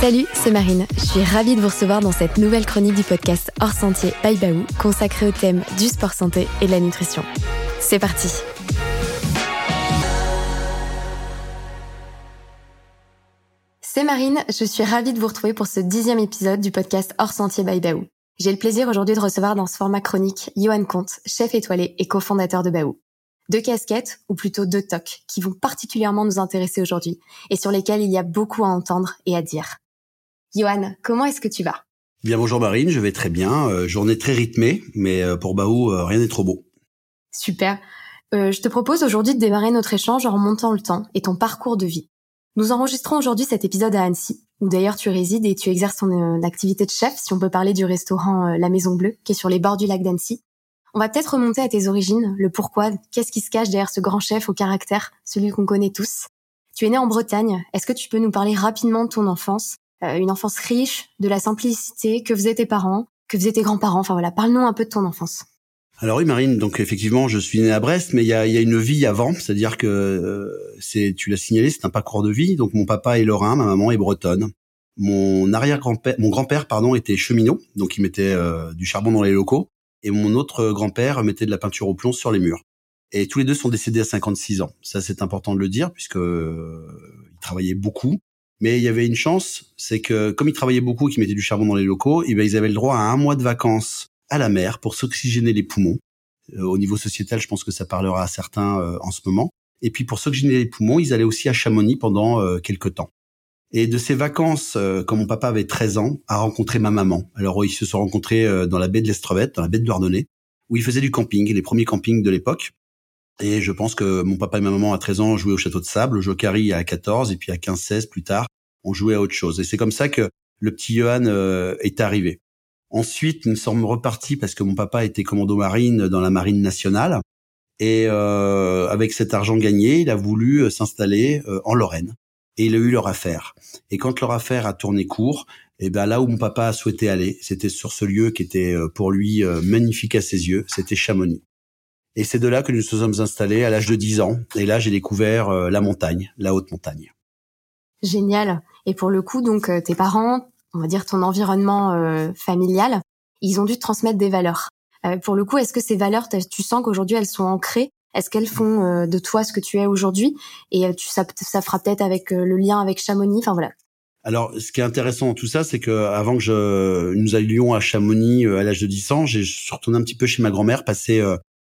Salut, c'est Marine. Je suis ravie de vous recevoir dans cette nouvelle chronique du podcast Hors Sentier by Baou, consacrée au thème du sport santé et de la nutrition. C'est parti. C'est Marine, je suis ravie de vous retrouver pour ce dixième épisode du podcast Hors Sentier by Baou. J'ai le plaisir aujourd'hui de recevoir dans ce format chronique Johan Comte, chef étoilé et cofondateur de Baou. Deux casquettes, ou plutôt deux tocs, qui vont particulièrement nous intéresser aujourd'hui et sur lesquels il y a beaucoup à entendre et à dire. Johan, comment est-ce que tu vas? Bien bonjour Marine, je vais très bien. Euh, journée très rythmée, mais euh, pour Baou, euh, rien n'est trop beau. Super. je te propose aujourd'hui de démarrer notre échange en remontant le temps et ton parcours de vie. Nous enregistrons aujourd'hui cet épisode à Annecy, où d'ailleurs tu résides et tu exerces ton activité de chef, si on peut parler du restaurant La Maison Bleue, qui est sur les bords du lac d'Annecy. On va peut-être remonter à tes origines, le pourquoi, qu'est-ce qui se cache derrière ce grand chef au caractère, celui qu'on connaît tous. Tu es né en Bretagne. Est-ce que tu peux nous parler rapidement de ton enfance, euh, une enfance riche, de la simplicité, que faisaient tes parents, que faisaient tes grands-parents Enfin voilà, parle-nous un peu de ton enfance. Alors oui, Marine. Donc effectivement, je suis né à Brest, mais il y a, une vie avant, c'est-à-dire que euh, c'est, tu l'as signalé, c'est un parcours de vie. Donc mon papa est lorrain, ma maman est bretonne. Mon arrière-grand-père, mon grand-père, pardon, était cheminot, donc il mettait euh, du charbon dans les locaux et mon autre grand-père mettait de la peinture au plomb sur les murs. Et tous les deux sont décédés à 56 ans. Ça, c'est important de le dire puisque euh, ils travaillaient beaucoup. Mais il y avait une chance, c'est que comme ils travaillaient beaucoup qu'ils mettaient du charbon dans les locaux, et eh ben, ils avaient le droit à un mois de vacances à la mer pour s'oxygéner les poumons. Euh, au niveau sociétal, je pense que ça parlera à certains euh, en ce moment. Et puis pour s'oxygéner les poumons, ils allaient aussi à Chamonix pendant euh, quelques temps. Et de ces vacances, euh, quand mon papa avait 13 ans, a rencontré ma maman. Alors ils se sont rencontrés euh, dans la baie de l'Estrevette, dans la baie de Douarnenez, où ils faisaient du camping, les premiers campings de l'époque. Et je pense que mon papa et ma maman à 13 ans jouaient au château de sable, au Jokari à 14, et puis à 15-16 plus tard, on jouait à autre chose. Et c'est comme ça que le petit Johan euh, est arrivé. Ensuite, nous sommes repartis parce que mon papa était commando marine dans la marine nationale. Et euh, avec cet argent gagné, il a voulu s'installer en Lorraine et il a eu leur affaire. Et quand leur affaire a tourné court, et eh ben là où mon papa a souhaité aller, c'était sur ce lieu qui était euh, pour lui euh, magnifique à ses yeux, c'était Chamonix. Et c'est de là que nous nous sommes installés à l'âge de 10 ans. Et là, j'ai découvert euh, la montagne, la haute montagne. Génial. Et pour le coup, donc tes parents, on va dire ton environnement familial, ils ont dû te transmettre des valeurs. pour le coup, est-ce que ces valeurs, tu sens qu'aujourd'hui elles sont ancrées? Est-ce qu'elles font euh, de toi ce que tu es aujourd'hui? Et euh, tu, ça, ça fera peut-être avec euh, le lien avec Chamonix. Enfin voilà. Alors, ce qui est intéressant dans tout ça, c'est que avant que je, nous allions à Chamonix à l'âge de 10 ans, j'ai retourné un petit peu chez ma grand-mère, passé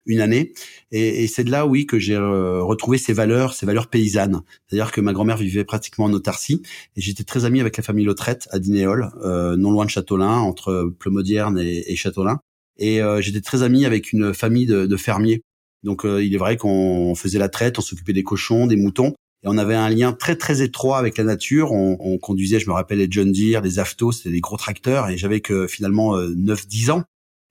une année, et, et c'est de là, oui, que j'ai retrouvé ces valeurs, ces valeurs paysannes. C'est-à-dire que ma grand-mère vivait pratiquement en autarcie, et j'étais très ami avec la famille Lautrette à Dinéol, non loin de Châteaulin, entre Pleumodierne et, et Châteaulin. Et j'étais très ami avec une famille de, de fermiers donc euh, il est vrai qu'on faisait la traite, on s'occupait des cochons, des moutons, et on avait un lien très très étroit avec la nature. On, on conduisait, je me rappelle, les John Deere, les Afto, c'était des gros tracteurs, et j'avais que finalement 9-10 euh, ans.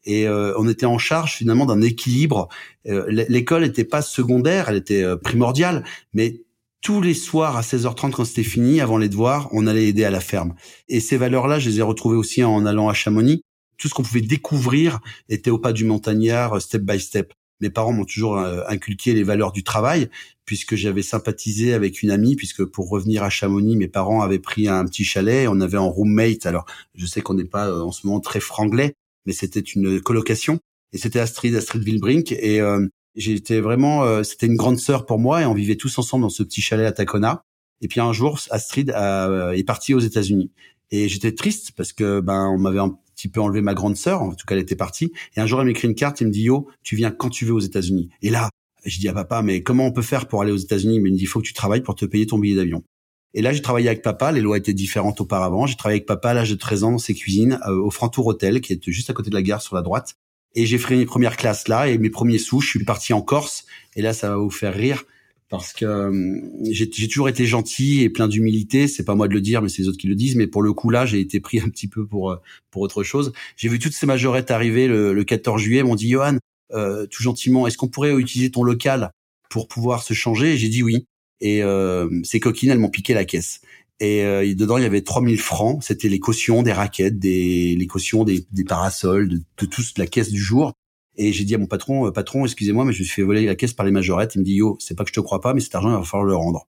Et euh, on était en charge finalement d'un équilibre. L'école n'était pas secondaire, elle était primordiale, mais tous les soirs à 16h30 quand c'était fini, avant les devoirs, on allait aider à la ferme. Et ces valeurs-là, je les ai retrouvées aussi en allant à Chamonix. Tout ce qu'on pouvait découvrir était au pas du montagnard, step by step mes parents m'ont toujours euh, inculqué les valeurs du travail, puisque j'avais sympathisé avec une amie, puisque pour revenir à Chamonix, mes parents avaient pris un petit chalet, on avait un roommate. Alors, je sais qu'on n'est pas euh, en ce moment très franglais, c'était une colocation, et c'était Astrid, Astrid Wilbrink, et euh, j'étais vraiment, c'était une grande sœur pour moi, et on vivait tous ensemble dans ce petit chalet à Tacona. Et puis un jour, Astrid est partie aux États-Unis. Et j'étais triste parce que ben on m'avait petit peu enlevé ma grande sœur, en tout cas elle était partie. Et un jour elle m'écrit une carte, il me dit yo, tu viens quand tu veux aux États-Unis. Et là, je dis à papa, mais comment on peut faire pour aller aux États-Unis? Mais il me dit, il faut que tu travailles pour te payer ton billet d'avion. Et là, j'ai travaillé avec papa. Les lois étaient différentes auparavant. J'ai travaillé avec papa à l'âge de 13 ans dans ses cuisines euh, au Frantour Hotel, qui est juste à côté de la gare sur la droite. Et j'ai fait mes premières classes là. Et mes premiers sous, je suis parti en Corse. Et là, ça va vous faire rire parce que euh, j'ai toujours été gentil et plein d'humilité. C'est pas moi de le dire, mais c'est les autres qui le disent. Mais pour le coup là, j'ai été pris un petit peu pour euh, pour autre chose. J'ai vu toutes ces majorettes arriver le, le 14 juillet. M'ont dit Johan, euh, tout gentiment, est-ce qu'on pourrait utiliser ton local pour pouvoir se changer? J'ai dit oui. Et euh, ces coquines, elles m'ont piqué la caisse. Et dedans, il y avait 3000 francs. C'était les cautions des raquettes, des les cautions des, des parasols, de, de la caisse du jour. Et j'ai dit à mon patron, euh, patron, excusez-moi, mais je me suis fait voler la caisse par les majorettes. Il me dit, yo, c'est pas que je te crois pas, mais cet argent, il va falloir le rendre.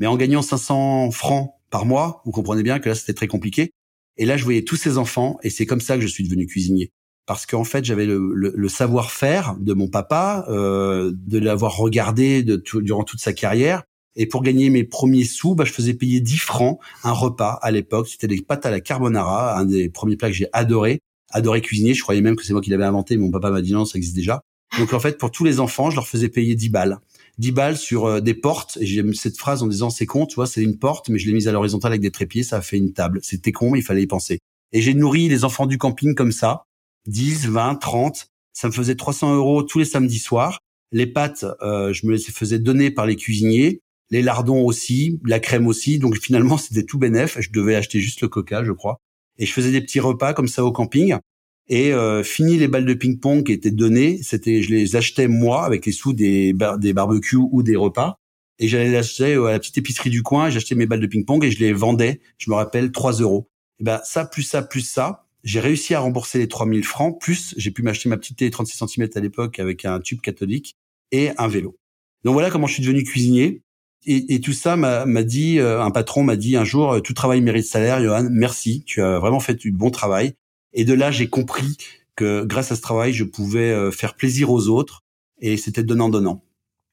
Mais en gagnant 500 francs par mois. Vous comprenez bien que là, c'était très compliqué. Et là, je voyais tous ces enfants, et c'est comme ça que je suis devenu cuisinier. Parce qu'en fait, j'avais le, savoir-faire de mon papa, euh, de l'avoir regardé de durant toute sa carrière. Et pour gagner mes premiers sous, bah, je faisais payer 10 francs un repas à l'époque. C'était des pâtes à la carbonara, un des premiers plats que j'ai adoré. Adoré cuisiner. Je croyais même que c'est moi qui l'avais inventé. Mon papa m'a dit non, ça existe déjà. Donc en fait, pour tous les enfants, je leur faisais payer 10 balles. 10 balles sur euh, des portes. Et j'ai cette phrase en disant c'est con, tu vois, c'est une porte, mais je l'ai mise à l'horizontale avec des trépieds, ça a fait une table. C'était con, mais il fallait y penser. Et j'ai nourri les enfants du camping comme ça, 10, 20, 30. Ça me faisait 300 euros tous les samedis soirs. Les pâtes, euh, je me les faisais donner par les cuisiniers. Les lardons aussi, la crème aussi. Donc finalement, c'était tout bénef. Je devais acheter juste le coca, je crois. Et je faisais des petits repas comme ça au camping. Et euh, fini les balles de ping-pong qui étaient données, c'était je les achetais moi avec les sous des des barbecues ou des repas. Et j'allais les acheter à la petite épicerie du coin, j'achetais mes balles de ping-pong et je les vendais, je me rappelle, 3 euros. Et ben ça, plus ça, plus ça, j'ai réussi à rembourser les 3000 francs, plus j'ai pu m'acheter ma petite télé 36 cm à l'époque avec un tube catholique et un vélo. Donc voilà comment je suis devenu cuisinier. Et, et tout ça m'a dit, euh, un patron m'a dit un jour, tout travail mérite salaire, Johan, merci, tu as vraiment fait du bon travail. Et de là, j'ai compris que grâce à ce travail, je pouvais euh, faire plaisir aux autres et c'était donnant-donnant.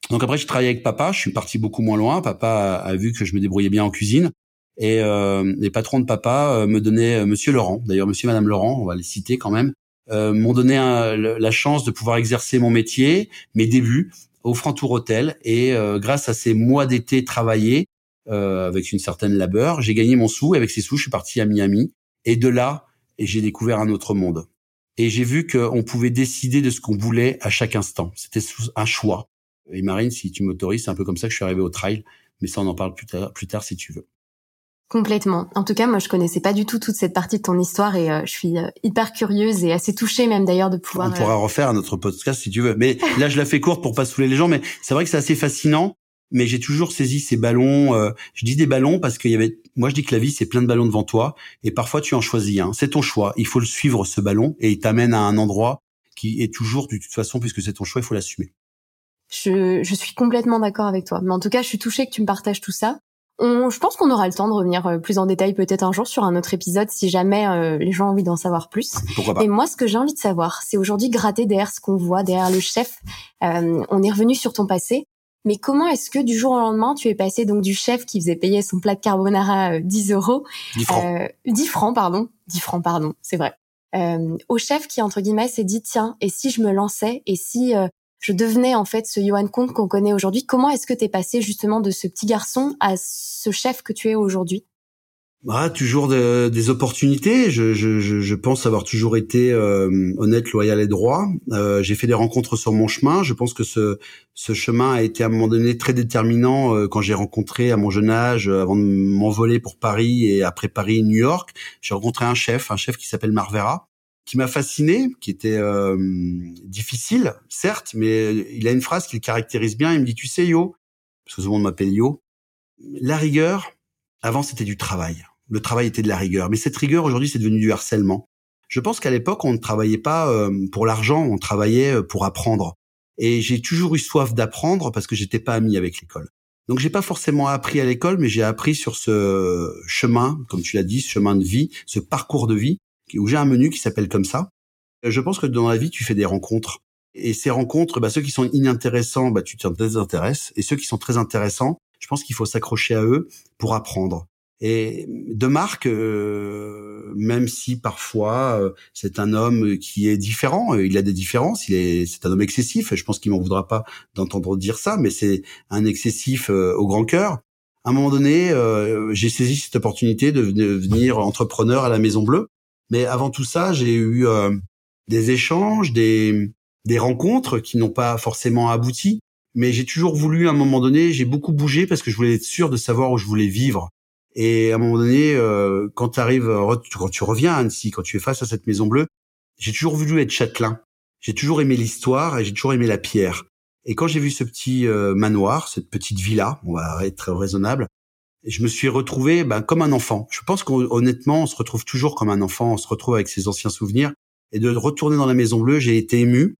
Donc après, j'ai travaillé avec papa. Je suis parti beaucoup moins loin. Papa a, vu que je me débrouillais bien en cuisine. Et euh, les patrons de papa euh, me donnaient, euh, Monsieur Laurent, d'ailleurs Monsieur et Madame Laurent, on va les citer quand même, euh, m'ont donné la chance de pouvoir exercer mon métier, mes débuts au Frantour Hôtel. Et grâce à ces mois d'été travaillés avec une certaine labeur, j'ai gagné mon sou. Et avec ces sous, je suis parti à Miami. Et de là, j'ai découvert un autre monde. Et j'ai vu qu'on pouvait décider de ce qu'on voulait à chaque instant. C'était un choix. Et Marine, si tu m'autorises, c'est un peu comme ça que je suis arrivé au trail. Mais ça, on en parle plus tard, plus tard si tu veux. Complètement. En tout cas, moi, je connaissais pas du tout toute cette partie de ton histoire et euh, je suis euh, hyper curieuse et assez touchée même d'ailleurs de pouvoir. On pourra euh, refaire notre podcast si tu veux. Mais là, je la fais courte pour pas saouler les gens. Mais c'est vrai que c'est assez fascinant mais j'ai toujours saisi ces ballons. Euh, je dis des ballons parce qu'il y avait. Moi, je dis que la vie c'est plein de ballons devant toi, et parfois tu en choisis un. C'est ton choix. Il faut le suivre ce ballon, et il t'amène à un endroit qui est toujours de toute façon, puisque c'est ton choix, il faut l'assumer. Je, je suis complètement d'accord avec toi. Mais en tout cas, je suis touchée que tu me partages tout ça. On, je pense qu'on aura le temps de revenir euh, plus en détail peut-être un jour sur un autre épisode si jamais euh, les gens ont envie d'en savoir plus. Pourquoi pas. Et moi, ce que j'ai envie de savoir, c'est aujourd'hui gratter derrière ce qu'on voit, derrière le chef. on est revenu sur ton passé. Mais comment est-ce que du jour au lendemain, tu es passé donc du chef qui faisait payer son plat de carbonara 10 euh, euros, 10 francs, euh, 10 francs pardon, 10 francs pardon, c'est vrai, euh, au chef qui entre guillemets s'est dit tiens et si je me lançais et si euh, je devenais en fait ce Johan Comte qu'on connaît aujourd'hui, comment est-ce que tu es passé justement de ce petit garçon à ce chef que tu es aujourd'hui? Bah, toujours des opportunités. Je, je, je, pense avoir toujours été euh, honnête, loyal et droit. Euh, j'ai fait des rencontres sur mon chemin. Je pense que ce, ce chemin a été à un moment donné très déterminant euh, quand j'ai rencontré à mon jeune âge, avant de m'envoler pour Paris et après Paris, New York. J'ai rencontré un chef, un chef qui s'appelle Marvera, qui m'a fasciné, qui était difficile, certes, mais il a une phrase qui le caractérise bien. Il me dit, tu sais, Yo, parce que tout le monde m'appelle Yo, la rigueur, avant, c'était du travail le travail était de la rigueur. Mais cette rigueur, aujourd'hui, c'est devenu du harcèlement. Je pense qu'à l'époque, on ne travaillait pas euh, pour l'argent, on travaillait euh, pour apprendre. Et j'ai toujours eu soif d'apprendre parce que j'étais pas ami avec l'école. Donc j'ai pas forcément appris à l'école, mais j'ai appris sur ce chemin, comme tu l'as dit, ce chemin de vie, ce parcours de vie, où j'ai un menu qui s'appelle comme ça. Euh, je pense que dans la vie, tu fais des rencontres. Et ces rencontres, bah, ceux qui sont inintéressants, bah, tu t'en désintéresses. Et ceux qui sont très intéressants, je pense qu'il faut s'accrocher à eux pour apprendre. Et de Marc, euh, même si parfois euh, c'est un homme qui est différent, euh, il a des différences, il est, c'est un homme excessif. Je pense qu'il m'en voudra pas d'entendre dire ça, mais c'est un excessif au grand cœur. À un moment donné, j'ai saisi cette opportunité de devenir entrepreneur à la Maison Bleue. Mais avant tout ça, j'ai eu des échanges, des, des rencontres qui n'ont pas forcément abouti. Mais j'ai toujours voulu, à un moment donné, j'ai beaucoup bougé parce que je voulais être sûr de savoir où je voulais vivre. Et à un moment donné, euh, quand tu arrives, quand tu reviens à Annecy, quand tu es face à cette Maison Bleue, j'ai toujours voulu être châtelain. J'ai toujours aimé l'histoire et j'ai toujours aimé la pierre. Et quand j'ai vu ce petit euh, manoir, cette petite villa, on va être raisonnable, je me suis retrouvé ben, comme un enfant. Je pense qu'honnêtement, on se retrouve toujours comme un enfant, on se retrouve avec ses anciens souvenirs. Et de retourner dans la Maison Bleue, j'ai été ému.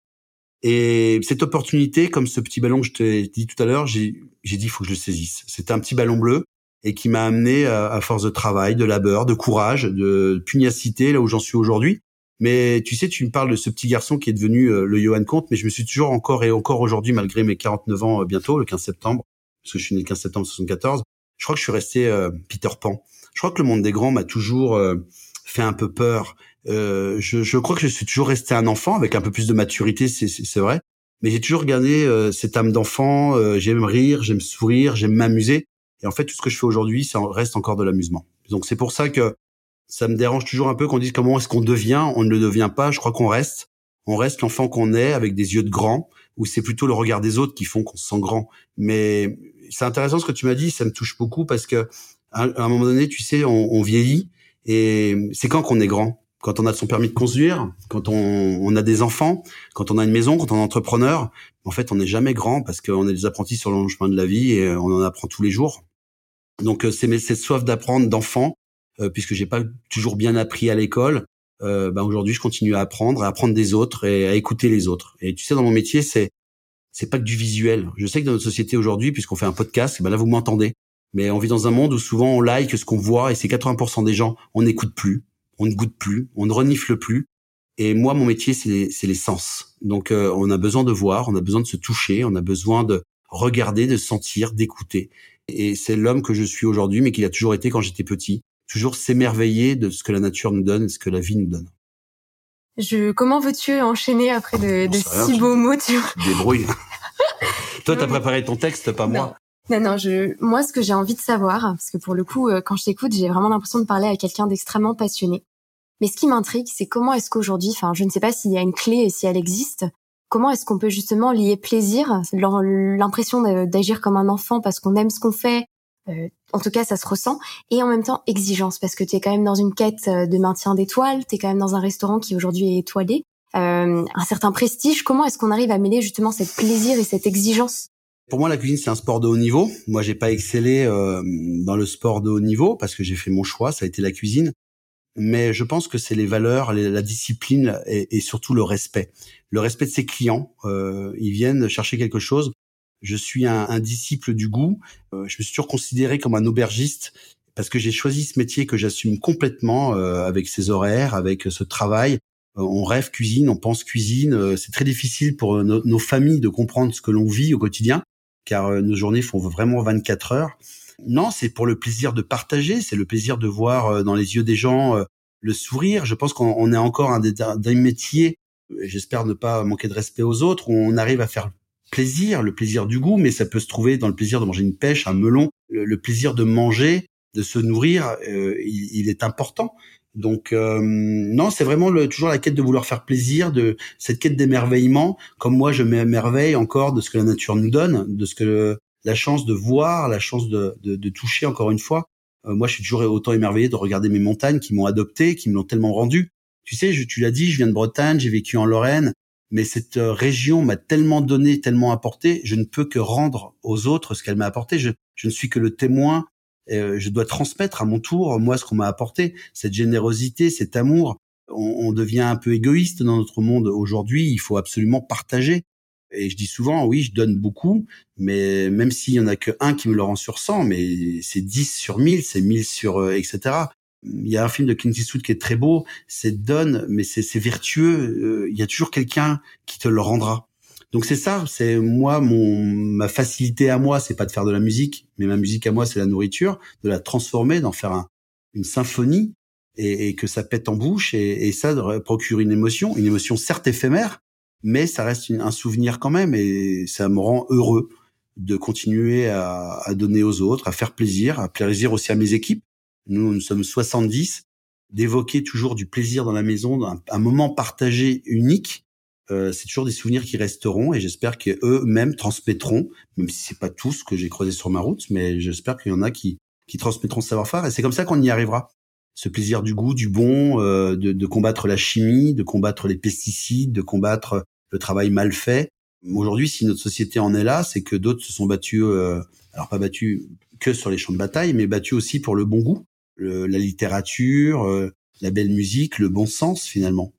Et cette opportunité, comme ce petit ballon que je t'ai dit tout à l'heure, j'ai dit, il faut que je le saisisse. C'était un petit ballon bleu et qui m'a amené à, force de travail, de labeur, de courage, de pugnacité là où j'en suis aujourd'hui. Mais tu sais, tu me parles de ce petit garçon qui est devenu euh, le Johan Comte, mais je me suis toujours encore et encore aujourd'hui, malgré mes 49 ans euh, bientôt, le 15 septembre, parce que je suis né le 15 septembre 74, je crois que je suis resté euh, Peter Pan. Je crois que le monde des grands m'a toujours fait un peu peur. Je, je, crois que je suis toujours resté un enfant avec un peu plus de maturité, c'est vrai. Mais j'ai toujours gardé cette âme d'enfant. j'aime rire, j'aime sourire, j'aime m'amuser. Et en fait, tout ce que je fais aujourd'hui, ça reste encore de l'amusement. Donc c'est pour ça que ça me dérange toujours un peu qu'on dise comment est-ce qu'on devient. On ne le devient pas. Je crois qu'on reste. On reste l'enfant qu'on est avec des yeux de grand. Ou c'est plutôt le regard des autres qui font qu'on se sent grand. Mais c'est intéressant ce que tu m'as dit. Ça me touche beaucoup parce que à un moment donné, tu sais, on, vieillit et c'est quand qu'on est grand? Quand on a son permis de conduire, quand on, a des enfants, quand on a une maison, quand on est entrepreneur, en fait, on n'est jamais grand parce qu'on est des apprentis sur le chemin de la vie et on en apprend tous les jours. Donc euh, c'est cette soif d'apprendre d'enfant, euh, puisque j'ai pas toujours bien appris à l'école. Euh, ben aujourd'hui, je continue à apprendre, à apprendre des autres et à écouter les autres. Et tu sais, dans mon métier, c'est c'est pas que du visuel. Je sais que dans notre société aujourd'hui, puisqu'on fait un podcast, ben là vous m'entendez. Mais on vit dans un monde où souvent on like ce qu'on voit et c'est 80% des gens, on n'écoute plus, on ne goûte plus, on ne renifle plus. Et moi, mon métier, c'est les sens. Donc, on a besoin de voir, on a besoin de se toucher, on a besoin de regarder, de sentir, d'écouter. Et c'est l'homme que je suis aujourd'hui, mais qu'il a toujours été quand j'étais petit. Toujours s'émerveiller de ce que la nature nous donne, ce que la vie nous donne. Je, comment veux-tu enchaîner après de, si beaux mots tu... Débrouille. Toi, t'as préparé ton texte, pas moi. Non, non, je, moi, ce que j'ai envie de savoir, parce que pour le coup, euh, quand je t'écoute, j'ai vraiment l'impression de parler à quelqu'un d'extrêmement passionné. Mais ce qui m'intrigue, c'est comment est-ce qu'aujourd'hui, enfin, je ne sais pas s'il y a une clé et si elle existe, Comment est-ce qu'on peut justement lier plaisir, l'impression d'agir comme un enfant parce qu'on aime ce qu'on fait, euh, en tout cas ça se ressent, et en même temps exigence parce que tu es quand même dans une quête euh, de maintien d'étoiles, tu es quand même dans un restaurant qui aujourd'hui est étoilé, euh, un certain prestige. Comment est-ce qu'on arrive à mêler justement cette plaisir et cette exigence? Pour moi, la cuisine, c'est un sport de haut niveau. Moi, j'ai pas excellé dans le sport de haut niveau parce que j'ai fait mon choix, ça a été la cuisine mais je pense que c'est les valeurs, la discipline et, surtout le respect. Le respect de ses clients. Euh, ils viennent chercher quelque chose. Je suis un, disciple du goût. Euh, je me suis toujours considéré comme un aubergiste parce que j'ai choisi ce métier que j'assume complètement euh, avec ses horaires, avec ce travail. On rêve cuisine, on pense cuisine. c'est très difficile pour nos familles de comprendre ce que l'on vit au quotidien, car nos journées font vraiment 24 heures. Non, c'est pour le plaisir de partager, c'est le plaisir de voir euh, dans les yeux des gens euh, le sourire. Je pense qu'on est encore un des, des métiers, j'espère ne pas manquer de respect aux autres, où on arrive à faire plaisir, le plaisir du goût, mais ça peut se trouver dans le plaisir de manger une pêche, un melon, le, plaisir de manger, de se nourrir, euh, il, est important. Donc non, c'est vraiment le, toujours la quête de vouloir faire plaisir, de cette quête d'émerveillement, comme moi je m'émerveille encore de ce que la nature nous donne, de ce que la chance de voir, la chance de, de, toucher encore une fois. Euh, moi, je suis toujours autant émerveillé de regarder mes montagnes qui m'ont adopté, qui me l'ont tellement rendu. Tu sais, je, tu l'as dit, je viens de Bretagne, j'ai vécu en Lorraine, mais cette euh, région m'a tellement donné, tellement apporté, je ne peux que rendre aux autres ce qu'elle m'a apporté. Je, je ne suis que le témoin. Euh, je dois transmettre à mon tour, moi, ce qu'on m'a apporté, cette générosité, cet amour. On, on devient un peu égoïste dans notre monde aujourd'hui. Il faut absolument partager. Et je dis souvent, oui, je donne beaucoup, mais même s'il y en a que un qui me le rend sur 100, mais c'est 10 sur 1000, c'est 1000 sur, euh, etc. Il y a un film de Clint Eastwood qui est très beau, c'est donne, mais c'est vertueux. Euh, il y a toujours quelqu'un qui te le rendra. Donc c'est ça, c'est moi mon ma facilité à moi, c'est pas de faire de la musique, mais ma musique à moi c'est la nourriture, de la transformer, d'en faire un, une symphonie et, que ça pète en bouche et, ça procure une émotion, une émotion certes éphémère, mais ça reste un souvenir quand même et ça me rend heureux de continuer à, à, donner aux autres, à faire plaisir, à plaisir aussi à mes équipes. Nous, nous sommes 70, d'évoquer toujours du plaisir dans la maison, un, moment partagé unique. Euh, c'est toujours des souvenirs qui resteront et j'espère qu'eux-mêmes transmettront, même si c'est pas tout ce que j'ai creusé sur ma route, mais j'espère qu'il y en a qui, qui transmettront ce savoir-faire et c'est comme ça qu'on y arrivera ce plaisir du goût, du bon, euh, de, de, combattre la chimie, de combattre les pesticides, de combattre le travail mal fait. Aujourd'hui, si notre société en est là, c'est que d'autres se sont battus, euh, alors pas battus que sur les champs de bataille, mais battus aussi pour le bon goût, la littérature, euh, la belle musique, le bon sens finalement.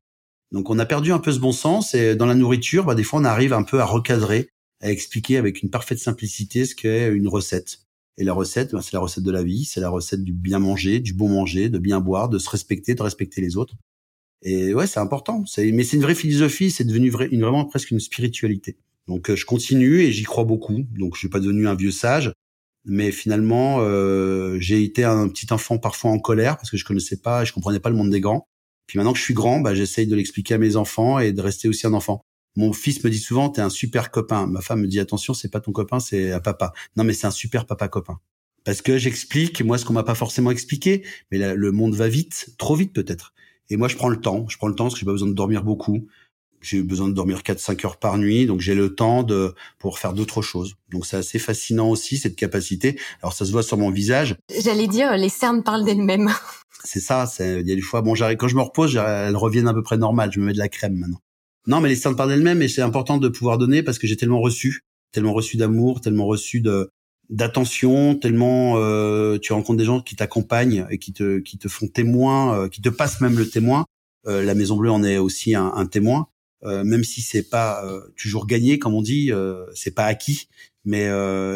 Donc on a perdu un peu ce bon sens et dans la nourriture, bah, des fois on arrive un peu à recadrer, à expliquer avec une parfaite simplicité ce qu'est une recette. Et la recette, ben, c'est la recette de la vie, c'est la recette du bien manger, du bon manger, de bien boire, de se respecter, de respecter les autres. Et ouais, c'est important. Mais c'est une vraie philosophie, c'est devenu une, vraiment presque une spiritualité. Donc euh, je continue et j'y crois beaucoup. Donc je suis pas devenu un vieux sage, mais finalement euh, j'ai été un petit enfant parfois en colère parce que je connaissais pas, je comprenais pas le monde des grands. Puis maintenant que je suis grand, bah, j'essaye de l'expliquer à mes enfants et de rester aussi un enfant. Mon fils me dit souvent, t'es un super copain. Ma femme me dit, attention, c'est pas ton copain, c'est un papa. Non, mais c'est un super papa copain. Parce que j'explique, moi, ce qu'on m'a pas forcément expliqué, mais le monde va vite, trop vite peut-être. Et moi, je prends le temps. Je prends le temps parce que j'ai pas besoin de dormir beaucoup. J'ai besoin de dormir 4-5 heures par nuit, donc j'ai le temps de pour faire d'autres choses. Donc c'est assez fascinant aussi cette capacité. Alors ça se voit sur mon visage. J'allais dire, les cernes parlent d'elles-mêmes. C'est ça. C'est il y a des fois, bon, j'arrive quand je me repose, elles reviennent à peu près normales. Je me mets de la crème maintenant. Non, mais les cernes parlent d'elles-mêmes, et c'est important de pouvoir donner parce que j'ai tellement reçu, tellement reçu d'amour, tellement reçu de d'attention, tellement euh, tu rencontres des gens qui t'accompagnent et qui te qui te font témoin, euh, qui te passent même le témoin. Euh, la Maison Bleue en est aussi un, un témoin, même si c'est pas euh, toujours gagné comme on dit, c'est pas acquis. Mais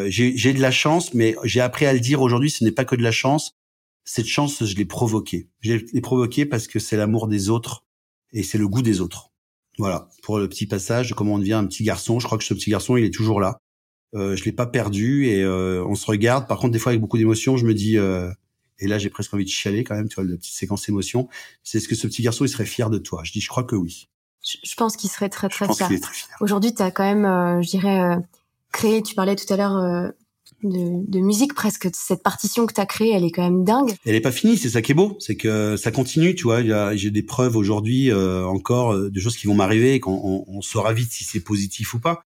j'ai de la chance, mais j'ai appris à le dire aujourd'hui. Ce n'est pas que de la chance. Cette chance, je l'ai provoquée. Je l'ai provoquée parce que c'est l'amour des autres et c'est le goût des autres. Voilà pour le petit passage de comment on devient un petit garçon. Je crois que ce petit garçon, il est toujours là. Euh, je l'ai pas perdu et euh, on se regarde. Par contre, des fois avec beaucoup d'émotions, je me dis euh, et là j'ai presque envie de chialer quand même, tu vois, la petite séquence émotion. C'est ce que ce petit garçon il serait fier de toi. Je dis, je crois que oui. Je, pense qu'il serait très très fier. Aujourd'hui, tu as quand même, euh, je dirais, euh, créé. Tu parlais tout à l'heure. Euh, de, de, musique presque cette partition que tu as créée elle est quand même dingue elle est pas finie c'est ça qui est beau c'est que ça continue tu vois j'ai des preuves aujourd'hui encore de choses qui vont m'arriver quand on, on saura vite si c'est positif ou pas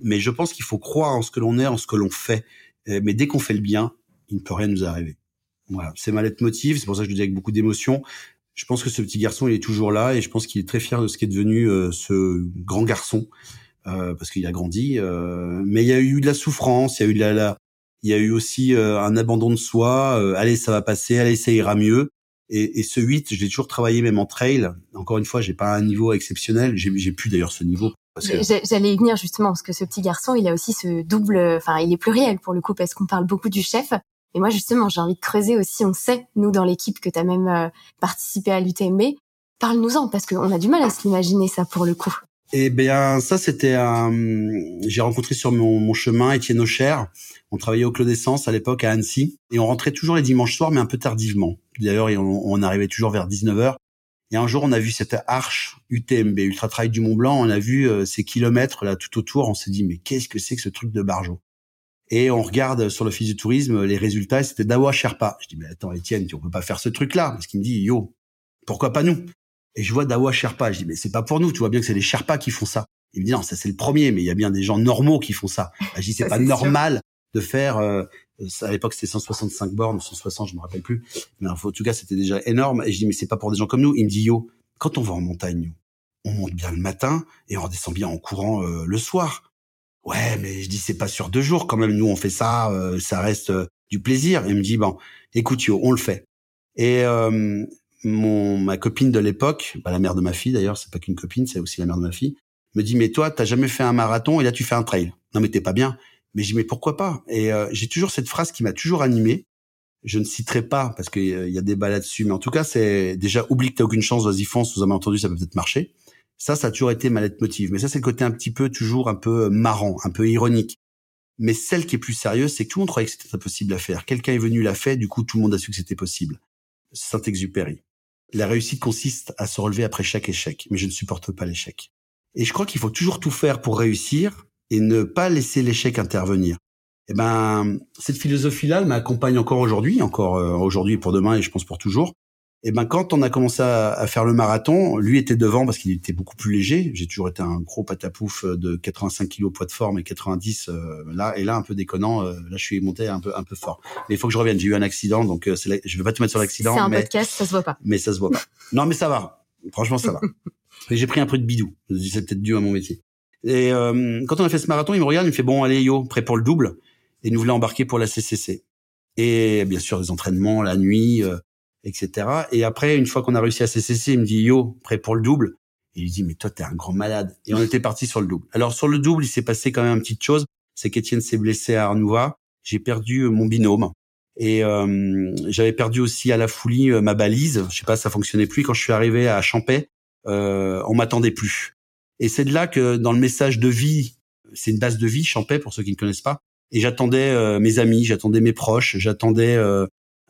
mais je pense qu'il faut croire en ce que l'on est, en ce que l'on fait. Mais dès qu'on fait le bien, il ne peut rien nous arriver. Voilà, c'est ma lettre motive, c'est pour ça que je le dis avec beaucoup d'émotion. Je pense que ce petit garçon, il est toujours là et je pense qu'il est très fier de ce qui est devenu euh, ce grand garçon euh, parce qu'il a grandi. Euh, mais il y a eu de la souffrance, il y a eu de la, la il y a eu aussi euh, un abandon de soi. allez, ça va passer, allez, ça ira mieux. Et, et ce 8, je l'ai toujours travaillé même en trail. Encore une fois, j'ai pas un niveau exceptionnel. J'ai plus d'ailleurs ce niveau J'allais y venir justement parce que ce petit garçon, il a aussi ce double, enfin, il est pluriel pour le coup parce qu'on parle beaucoup du chef. Et moi, justement, j'ai envie de creuser aussi. On sait, nous, dans l'équipe, que tu as même euh, participé à l'UTMB. Parle-nous-en parce qu'on a du mal à se l'imaginer ça pour le coup. Eh bien, ça, c'était un... J'ai rencontré sur mon, mon chemin Étienne Aucher. On travaillait au Clos d'Essence à l'époque à Annecy. Et on rentrait toujours les dimanches soirs, mais un peu tardivement. D'ailleurs, on, on arrivait toujours vers 19h. Et un jour, on a vu cette arche UTMB, Ultra Trail du Mont Blanc. On a vu euh, ces kilomètres là tout autour. On s'est dit, mais qu'est-ce que c'est que ce truc de Barjo? Et on regarde sur l'office du tourisme les résultats. C'était Dawa Sherpa. Je dis, mais attends, Étienne, tu peux pas faire ce truc-là Parce qu'il me dit, yo, pourquoi pas nous? Et je vois Dawa Sherpa. Je dis, mais c'est pas pour nous. Tu vois bien que c'est les Sherpas qui font ça. Il me dit, non, ça c'est le premier, mais il y a bien des gens normaux qui font ça. Je dis, c'est pas normal de faire euh, à l'époque c'était 165 bornes, 160, je me rappelle plus. Mais en tout cas, c'était déjà énorme. Et je dis mais c'est pas pour des gens comme nous. Il me dit yo, quand on va en montagne, on monte bien le matin et on redescend bien en courant euh, le soir. Ouais, mais je dis c'est pas sur deux jours quand même. Nous on fait ça, euh, ça reste euh, du plaisir. Et il me dit bon, écoute yo, on le fait. Et mon ma copine de l'époque, bah, la mère de ma fille d'ailleurs, c'est pas qu'une copine, c'est aussi la mère de ma fille, me dit mais toi t'as jamais fait un marathon et là tu fais un trail. Non mais t'es pas bien. Mais je dis mais pourquoi pas? Et euh, j'ai toujours cette phrase qui m'a toujours animé. Je ne citerai pas parce qu'il y a des balles là-dessus, mais en tout cas c'est déjà oublie que t'as aucune chance, vas-y fonce. Vous avez entendu, ça peut peut-être marcher. Ça, ça a toujours été ma lettre motive. Mais ça, c'est le côté un petit peu toujours un peu euh, marrant, un peu ironique. Mais celle qui est plus sérieuse, c'est que tout le monde croyait que c'était impossible à faire. Quelqu'un est venu l'a fait, du coup tout le monde a su que c'était possible. Saint-Exupéry. La réussite consiste à se relever après chaque échec, mais je ne supporte pas l'échec. Et je crois qu'il faut toujours tout faire pour réussir, et ne pas laisser l'échec intervenir. Eh ben, cette philosophie-là, elle m'accompagne encore aujourd'hui, encore euh, aujourd'hui pour demain et je pense pour toujours. Et eh ben, quand on a commencé à, faire le marathon, lui était devant parce qu'il était beaucoup plus léger. J'ai toujours été un gros patapouf de 85 kilos poids de forme et 90 euh, là et là un peu déconnant. Euh, là, je suis monté un peu un peu fort. Mais il faut que je revienne. J'ai eu un accident, donc c'est je vais pas te mettre sur l'accident. C'est un mais, podcast, ça se voit pas. Mais ça se voit pas. non, mais ça va. Franchement, ça va. j'ai pris un peu de bidou. C'est peut-être dû à mon métier. Et euh, quand on a fait ce marathon, il me regarde, il me fait bon, allez yo, prêt pour le double. Et nous voulons embarquer pour la CCC. Et bien sûr, des entraînements la nuit, euh, etc. Et après, une fois qu'on a réussi à CCC, il me dit yo, prêt pour le double. Et il lui dit mais toi t'es un grand malade. Et on était parti sur le double. Alors sur le double, il s'est passé quand même une petite chose, c'est qu'Étienne s'est blessé à Arnouva. j'ai perdu mon binôme. Et j'avais perdu aussi à la folie ma balise. Je sais pas, ça fonctionnait plus. Quand je suis arrivé à Champais, euh, on m'attendait plus. Et c'est de là que dans le message de vie, c'est une base de vie, Champais pour ceux qui ne connaissent pas. Et j'attendais mes amis, j'attendais mes proches, j'attendais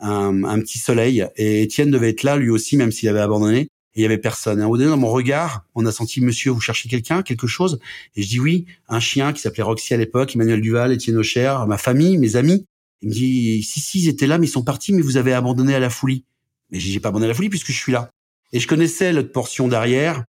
un, un, petit soleil. Et Étienne devait être là lui aussi, même s'il avait abandonné. Et il y avait personne. Et au dans mon regard, on a senti Monsieur, vous cherchez quelqu'un, quelque chose Et je dis oui, un chien qui s'appelait Roxy à l'époque, Emmanuel Duval, Étienne Aucher, ma famille, mes amis. Il me dit si si, ils étaient là, mais ils sont partis, mais vous avez abandonné à la folie. Mais j'ai pas abandonné à la folie puisque je suis là. Et je connaissais l'autre portion derrière.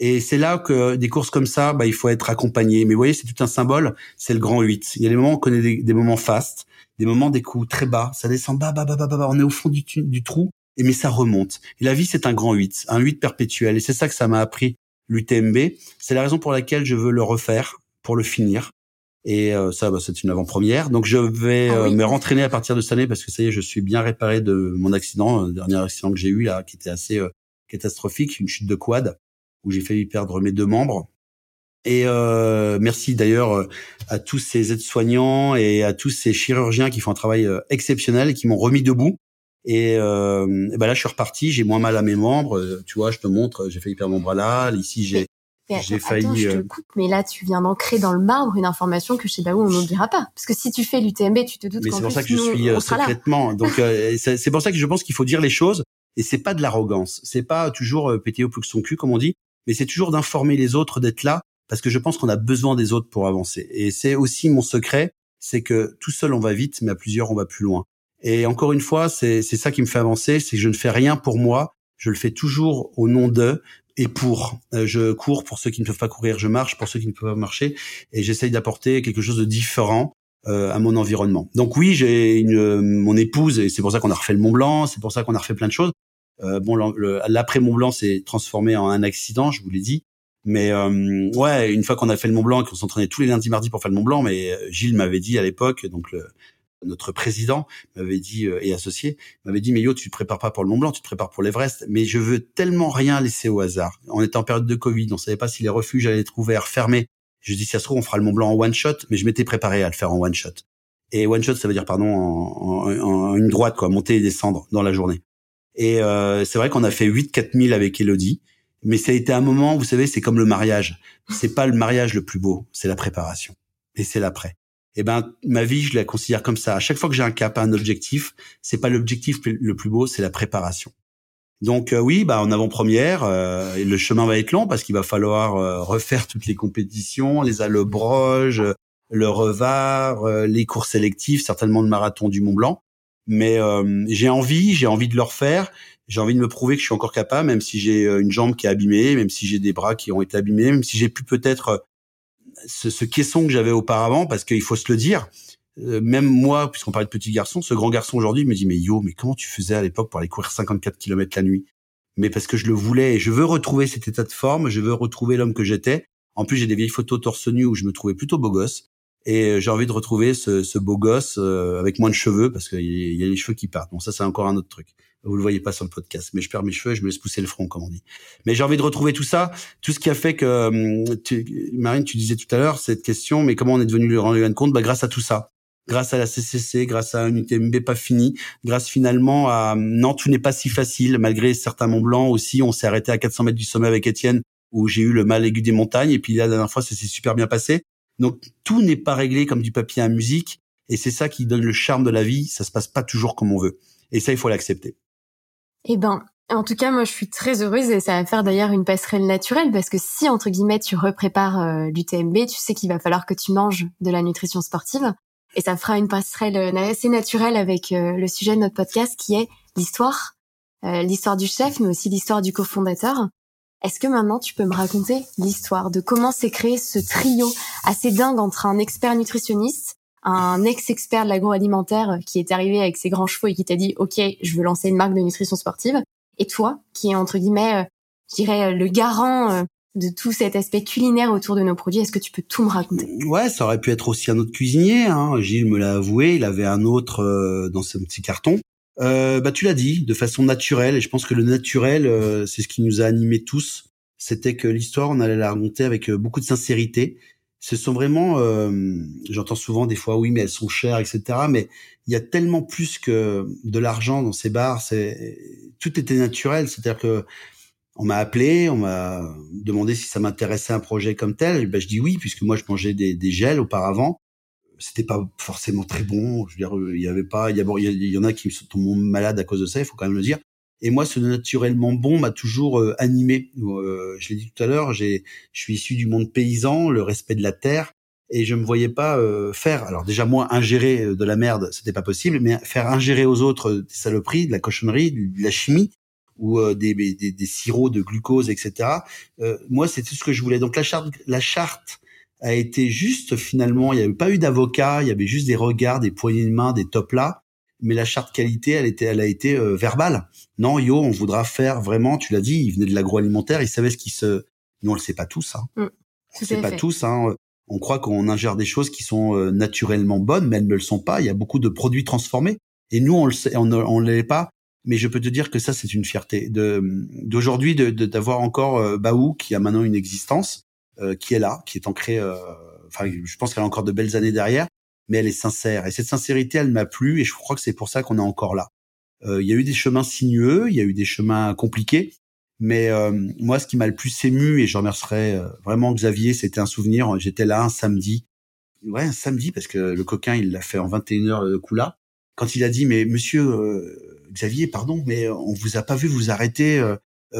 Et c'est là que des courses comme ça, bah, il faut être accompagné. Mais vous voyez, c'est tout un symbole. C'est le grand 8. Il y a des moments où on connaît des, des moments fastes des moments des coups très bas, ça descend bas, bas, bas, bas, bas, on est au fond du, du trou, et mais ça remonte. Et la vie, c'est un grand 8, un 8 perpétuel, et c'est ça que ça m'a appris l'UTMB. C'est la raison pour laquelle je veux le refaire, pour le finir. Et euh, ça, bah, c'est une avant-première. Donc je vais ah euh, me rentraîner à partir de cette année parce que ça y est, je suis bien réparé de mon accident, le dernier accident que j'ai eu là, qui était assez euh, catastrophique, une chute de quad où j'ai failli perdre mes deux membres. Et euh, merci d'ailleurs euh, à tous ces aides-soignants et à tous ces chirurgiens qui font un travail euh, exceptionnel et qui m'ont remis debout. Et, euh, ben là, je suis reparti. J'ai moins mal à mes membres. Euh, tu vois, je te montre. J'ai failli perdre mon bras là. Ici, j'ai j'ai failli. je te coupe, mais là, tu viens d'ancrer dans le marbre une information que chez Baou on n'oubliera pas. Parce que si tu fais l'UTMB, tu te doutes Mais c'est pour ça que je suis secrètement. Donc, c'est pour ça que je pense qu'il faut dire les choses. Et c'est pas de l'arrogance. C'est pas toujours péter au plus que son cul, comme on dit. Mais c'est toujours d'informer les autres, d'être là parce que je pense qu'on a besoin des autres pour avancer. Et c'est aussi mon secret, c'est que tout seul on va vite, mais à plusieurs on va plus loin. Et encore une fois, c'est ça qui me fait avancer, c'est que je ne fais rien pour moi, je le fais toujours au nom d'eux et pour. Euh, je cours pour ceux qui ne peuvent pas courir, je marche pour ceux qui ne peuvent pas marcher, et j'essaye d'apporter quelque chose de différent euh, à mon environnement. Donc oui, j'ai une mon épouse, et c'est pour ça qu'on a refait le Mont Blanc, c'est pour ça qu'on a refait plein de choses. Euh, bon, l'après Mont Blanc s'est transformé en un accident, je vous l'ai dit. Mais euh, ouais, une fois qu'on a fait le Mont Blanc, qu'on s'entraînait tous les lundis, mardis pour faire le Mont Blanc, mais euh, Gilles m'avait dit à l'époque, donc le, notre président m'avait dit euh, et associé m'avait dit mais yo tu te prépares pas pour le Mont Blanc tu te prépares pour l'Everest. Mais je veux tellement rien laisser au hasard. On était en période de Covid on savait pas si les refuges allaient être ouverts fermés. Je dis si ça se trouve on fera le Mont Blanc en one shot mais je m'étais préparé à le faire en one shot. Et one shot ça veut dire pardon en, en, une droite quoi monter et descendre dans la journée et euh, c'est vrai qu'on a fait 8 4000 avec Elodie mais ça a été un moment, vous savez, c'est comme le mariage. C'est pas le mariage le plus beau, c'est la préparation. Et c'est l'après. Et eh ben, ma vie, je la considère comme ça. À chaque fois que j'ai un cap, un objectif, c'est pas l'objectif le plus beau, c'est la préparation. Donc euh, oui, bah en avant-première, euh, le chemin va être long parce qu'il va falloir euh, refaire toutes les compétitions, les allobroges, le revard, les cours sélectifs, certainement le marathon du Mont Blanc. Mais j'ai envie, j'ai envie de le refaire j'ai envie de me prouver que je suis encore capable, même si j'ai euh, une jambe qui est abîmée, même si j'ai des bras qui ont été abîmés, même si j'ai plus peut-être euh, ce, ce caisson que j'avais auparavant, parce qu'il faut se le dire. Euh, même moi, puisqu'on parlait de petit garçon, ce grand garçon aujourd'hui me dit mais yo, mais comment tu faisais à l'époque pour aller courir 54 km la nuit? Mais parce que je le voulais et je veux retrouver cet état de forme, je veux retrouver l'homme que j'étais. En plus, j'ai des vieilles photos torse nu où je me trouvais plutôt beau gosse. Et j'ai envie de retrouver ce, ce beau gosse avec moins de cheveux parce qu'il y a les cheveux qui partent. Bon, ça c'est encore un autre truc. Vous le voyez pas sur le podcast, mais je perds mes cheveux et je me laisse pousser le front, comme on dit. Mais j'ai envie de retrouver tout ça, tout ce qui a fait que, hum, tu, Marine, tu disais tout à l'heure cette question, mais comment on est devenu le rendre compte? Bah grâce à tout ça, grâce à la CCC, grâce à une UTMB pas finie, grâce finalement à hum, non, tout n'est pas si facile malgré certains Mont Blanc aussi. On s'est arrêté à 400 mètres du sommet avec Étienne où j'ai eu le mal aigu des montagnes et puis la dernière fois ça s'est super bien passé. Donc tout n'est pas réglé comme du papier à musique et c'est ça qui donne le charme de la vie. Ça se passe pas toujours comme on veut et ça il faut l'accepter. Eh ben, en tout cas, moi, je suis très heureuse et ça va faire d'ailleurs une passerelle naturelle parce que si, entre guillemets, tu reprépares euh, l'UTMB, tu sais qu'il va falloir que tu manges de la nutrition sportive et ça fera une passerelle euh, assez naturelle avec euh, le sujet de notre podcast qui est l'histoire, l'histoire du chef, mais aussi l'histoire du cofondateur. Est-ce que maintenant tu peux me raconter l'histoire de comment s'est créé ce trio assez dingue entre un expert nutritionniste, un ex-expert de l'agroalimentaire qui est arrivé avec ses grands chevaux et qui t'a dit OK, je veux lancer une marque de nutrition sportive, et toi qui est entre guillemets, euh, je dirais le garant euh, de tout cet aspect culinaire autour de nos produits. Est-ce que tu peux tout me raconter? Ouais, ça aurait pu être aussi un autre cuisinier. Hein. Gilles me l'a avoué, il avait un autre euh, dans ce petit carton. Euh, bah tu l'as dit, de façon naturelle. Et je pense que le naturel, c'est ce qui nous a animés tous. C'était que l'histoire, on allait la raconter avec beaucoup de sincérité ce sont vraiment, euh, j'entends souvent des fois, oui, mais elles sont chères, etc. Mais il y a tellement plus que de l'argent dans ces bars. C'est tout était naturel. C'est-à-dire que on m'a appelé, on m'a demandé si ça m'intéressait un projet comme tel. ben, je dis oui, puisque moi je mangeais des gels auparavant. C'était pas forcément très bon. Je veux dire, il y avait pas. Il y, a, il y en a qui sont tombés malades à cause de ça. Il faut quand même le dire. Et moi, ce naturellement bon m'a toujours euh, animé. Euh, je l'ai dit tout à l'heure, je suis issu du monde paysan, le respect de la terre, et je me voyais pas euh, faire. Alors déjà moi, ingérer de la merde, c'était pas possible, mais faire ingérer aux autres des saloperies, de la cochonnerie, de la chimie ou des, des, des, sirops de glucose, etc. moi, c'est tout ce que je voulais. Donc la charte, la charte a été juste finalement. Il n'y avait pas eu d'avocat, il y avait juste des regards, des poignées de main, des top là mais la charte qualité, elle était, elle a été euh, verbale. Non, yo, on voudra faire vraiment. Tu l'as dit, il venait de l'agroalimentaire, il savait ce qui se. Nous, on le sait pas tous. Hein. Mm, on le sait pas tous. Hein. On croit qu'on ingère des choses qui sont euh, naturellement bonnes, mais elles ne le sont pas. Il y a beaucoup de produits transformés, et nous, on le sait, on ne l'est pas. Mais je peux te dire que ça, c'est une fierté de d'aujourd'hui de d'avoir encore euh, Baou qui a maintenant une existence, qui est là, qui est ancrée. Enfin, je pense qu'elle a encore de belles années derrière mais elle est sincère. Et cette sincérité, elle m'a plu, et je crois que c'est pour ça qu'on est encore là. Euh, il y a eu des chemins sinueux, il y a eu des chemins compliqués, mais euh, moi, ce qui m'a le plus ému, et je remercierai euh, vraiment Xavier, c'était un souvenir. J'étais là un samedi, ouais, un samedi, parce que le coquin, il l'a fait en 21 heures de coup. Quand il a dit, mais monsieur Xavier, pardon, mais on vous a pas vu vous arrêter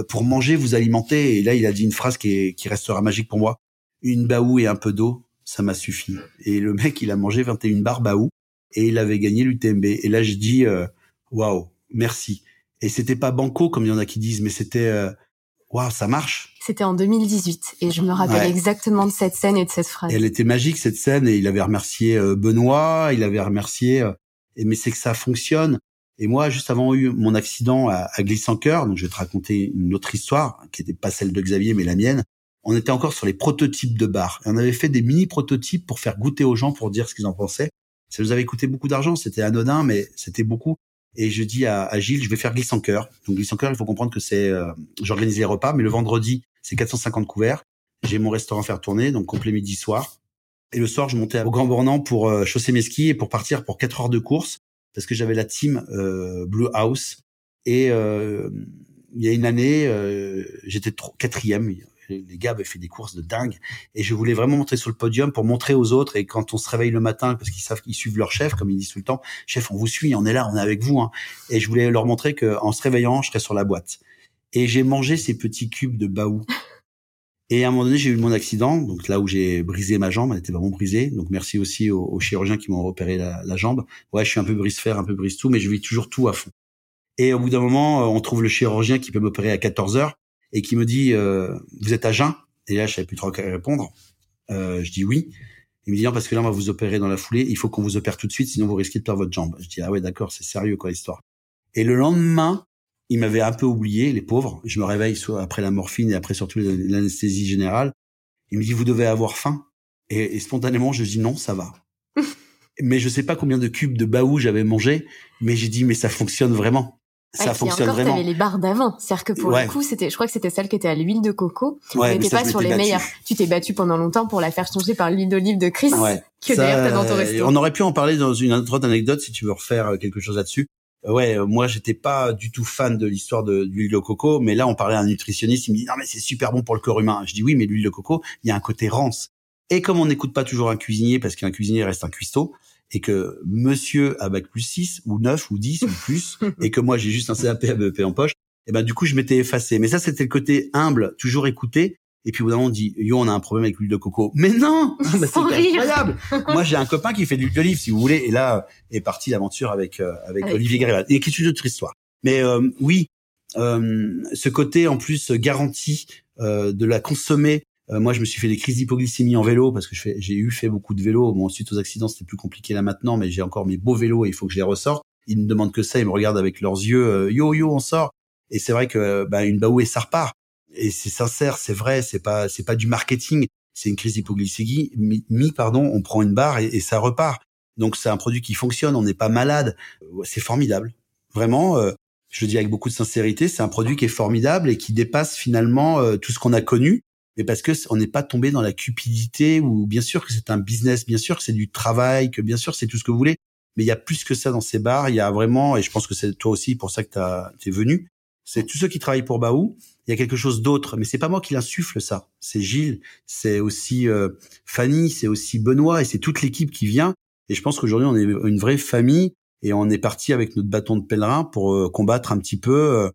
pour manger, vous alimenter. Et là, il a dit une phrase qui, est, qui restera magique pour moi. Une baou et un peu d'eau, ça m'a suffi. Et le mec, il a mangé 21 barres Baou et il avait gagné l'UTMB. Et là, je dis, euh, waouh, merci. Et c'était pas banco comme il y en a qui disent, mais c'était euh, waouh, ça marche. C'était en 2018 et je me rappelle exactement de cette scène et de cette phrase. elle était magique cette scène et il avait remercié euh, Benoît, il avait remercié. mais c'est que ça fonctionne. Et moi, juste avant eu mon accident à, à Glisse-en-Cœur, donc je vais te raconter une autre histoire qui n'était pas celle de Xavier mais la mienne on était encore sur les prototypes de bars. Et on avait fait des mini prototypes pour faire goûter aux gens pour dire ce qu'ils en pensaient. Ça nous avait coûté beaucoup d'argent, c'était anodin, mais c'était beaucoup. Et je dis à, Gilles, je vais faire cœur. Donc cœur, il faut comprendre que c'est, euh, j'organise les repas, mais le vendredi, c'est 450 couverts. J'ai mon restaurant à faire tourner, donc complet midi soir. Et le soir, je montais au Grand Bornand pour euh, chausser mes skis et pour partir pour 4 heures de course, parce que j'avais la team euh, Blue House. Et euh, il y a une année, j'étais quatrième les gars avaient fait des courses de dingue et je voulais vraiment montrer sur le podium pour montrer aux autres et quand on se réveille le matin parce qu'ils savent qu'ils suivent leur chef comme ils disent tout le temps chef on vous suit on est là on est avec vous hein. et je voulais leur montrer que en se réveillant je serais sur la boîte et j'ai mangé ces petits cubes de baou et à un moment donné j'ai eu mon accident donc là où j'ai brisé ma jambe elle était vraiment brisée. Donc merci aussi aux, chirurgiens qui m'ont repéré la, jambe. Ouais je suis un peu brise-fer un peu brise tout mais je vis toujours tout à fond. Et au bout d'un moment, on trouve le chirurgien qui peut m'opérer à 14 heures et qui me dit euh, vous êtes à jeun? Et là je savais plus trop quoi répondre. Euh, je dis oui il me dit non parce que là on va vous opérer dans la foulée. Il faut qu'on vous opère tout de suite sinon vous risquez de perdre votre jambe je dis ah ouais d'accord c'est sérieux quoi l'histoire et le lendemain il m'avait un peu oublié les pauvres je me réveille soit après la morphine et après surtout l'anesthésie générale il me dit vous devez avoir faim et, et spontanément je dis non ça va mais je sais pas combien de cubes de baou j'avais mangé mais j'ai dit mais ça fonctionne vraiment ça fonctionne encore, vraiment. les barres d'avant, c'est-à-dire que pour le coup, c'était, je crois que c'était celle qui était à l'huile de coco. Ouais, mais pas sur les meilleures. Tu t'es battu pendant longtemps pour la faire changer par l'huile d'olive de Chris, ouais. que d'ailleurs t'as dans ton resto. On aurait pu en parler dans une autre anecdote si tu veux refaire euh, quelque chose là-dessus. Euh, ouais, euh, moi j'étais pas du tout fan de l'histoire de, l'huile de coco, mais là on parlait à un nutritionniste, il me dit non mais c'est super bon pour le corps humain. Je dis oui, mais l'huile de coco, il y a un côté rance. Et comme on n'écoute pas toujours un cuisinier parce qu'un cuisinier reste un cuistot, et que monsieur a bac plus 6 ou 9 ou 10 ou plus et que moi j'ai juste un CAP en poche, et ben du coup je m'étais effacé. Mais ça c'était le côté humble, toujours écouter. Et puis au bout d'un moment on dit yo on a un problème avec l'huile de coco. Mais non, bah, c'est incroyable. moi j'ai un copain qui fait de l'huile d'olive si vous voulez et là est partie l'aventure avec euh, avec, Olivier Gréval et qui est une autre histoire. Mais euh, oui, euh, ce côté en plus garanti euh, de la consommer euh, moi, je me suis fait des crises d'hypoglycémie en vélo parce que j'ai eu fait beaucoup de vélo. Bon, suite aux accidents, c'était plus compliqué là maintenant, mais j'ai encore mes beaux vélos et il faut que je les ressorte. Ils ne demandent que ça, ils me regardent avec leurs yeux, euh, yo yo, on sort. Et c'est vrai que bah, une baouée, ça repart. Et c'est sincère, c'est vrai, c'est pas c'est pas du marketing, c'est une crise d'hypoglycémie. Mi, pardon, on prend une barre et, ça repart. Donc c'est un produit qui fonctionne, on n'est pas malade. C'est formidable, vraiment. Euh, je le dis avec beaucoup de sincérité, c'est un produit qui est formidable et qui dépasse finalement tout ce qu'on a connu mais parce que on n'est pas tombé dans la cupidité ou bien sûr que c'est un business, bien sûr que c'est du travail, que bien sûr c'est tout ce que vous voulez, mais il y a plus que ça dans ces bars. Il y a vraiment, et je pense que c'est toi aussi pour ça que tu es venu, c'est tous ceux qui travaillent pour Baou. Il y a quelque chose d'autre, mais c'est pas moi qui l'insuffle ça. C'est Gilles, c'est aussi euh, Fanny, c'est aussi Benoît et c'est toute l'équipe qui vient. Et je pense qu'aujourd'hui on est une vraie famille et on est parti avec notre bâton de pèlerin pour euh, combattre un petit peu euh,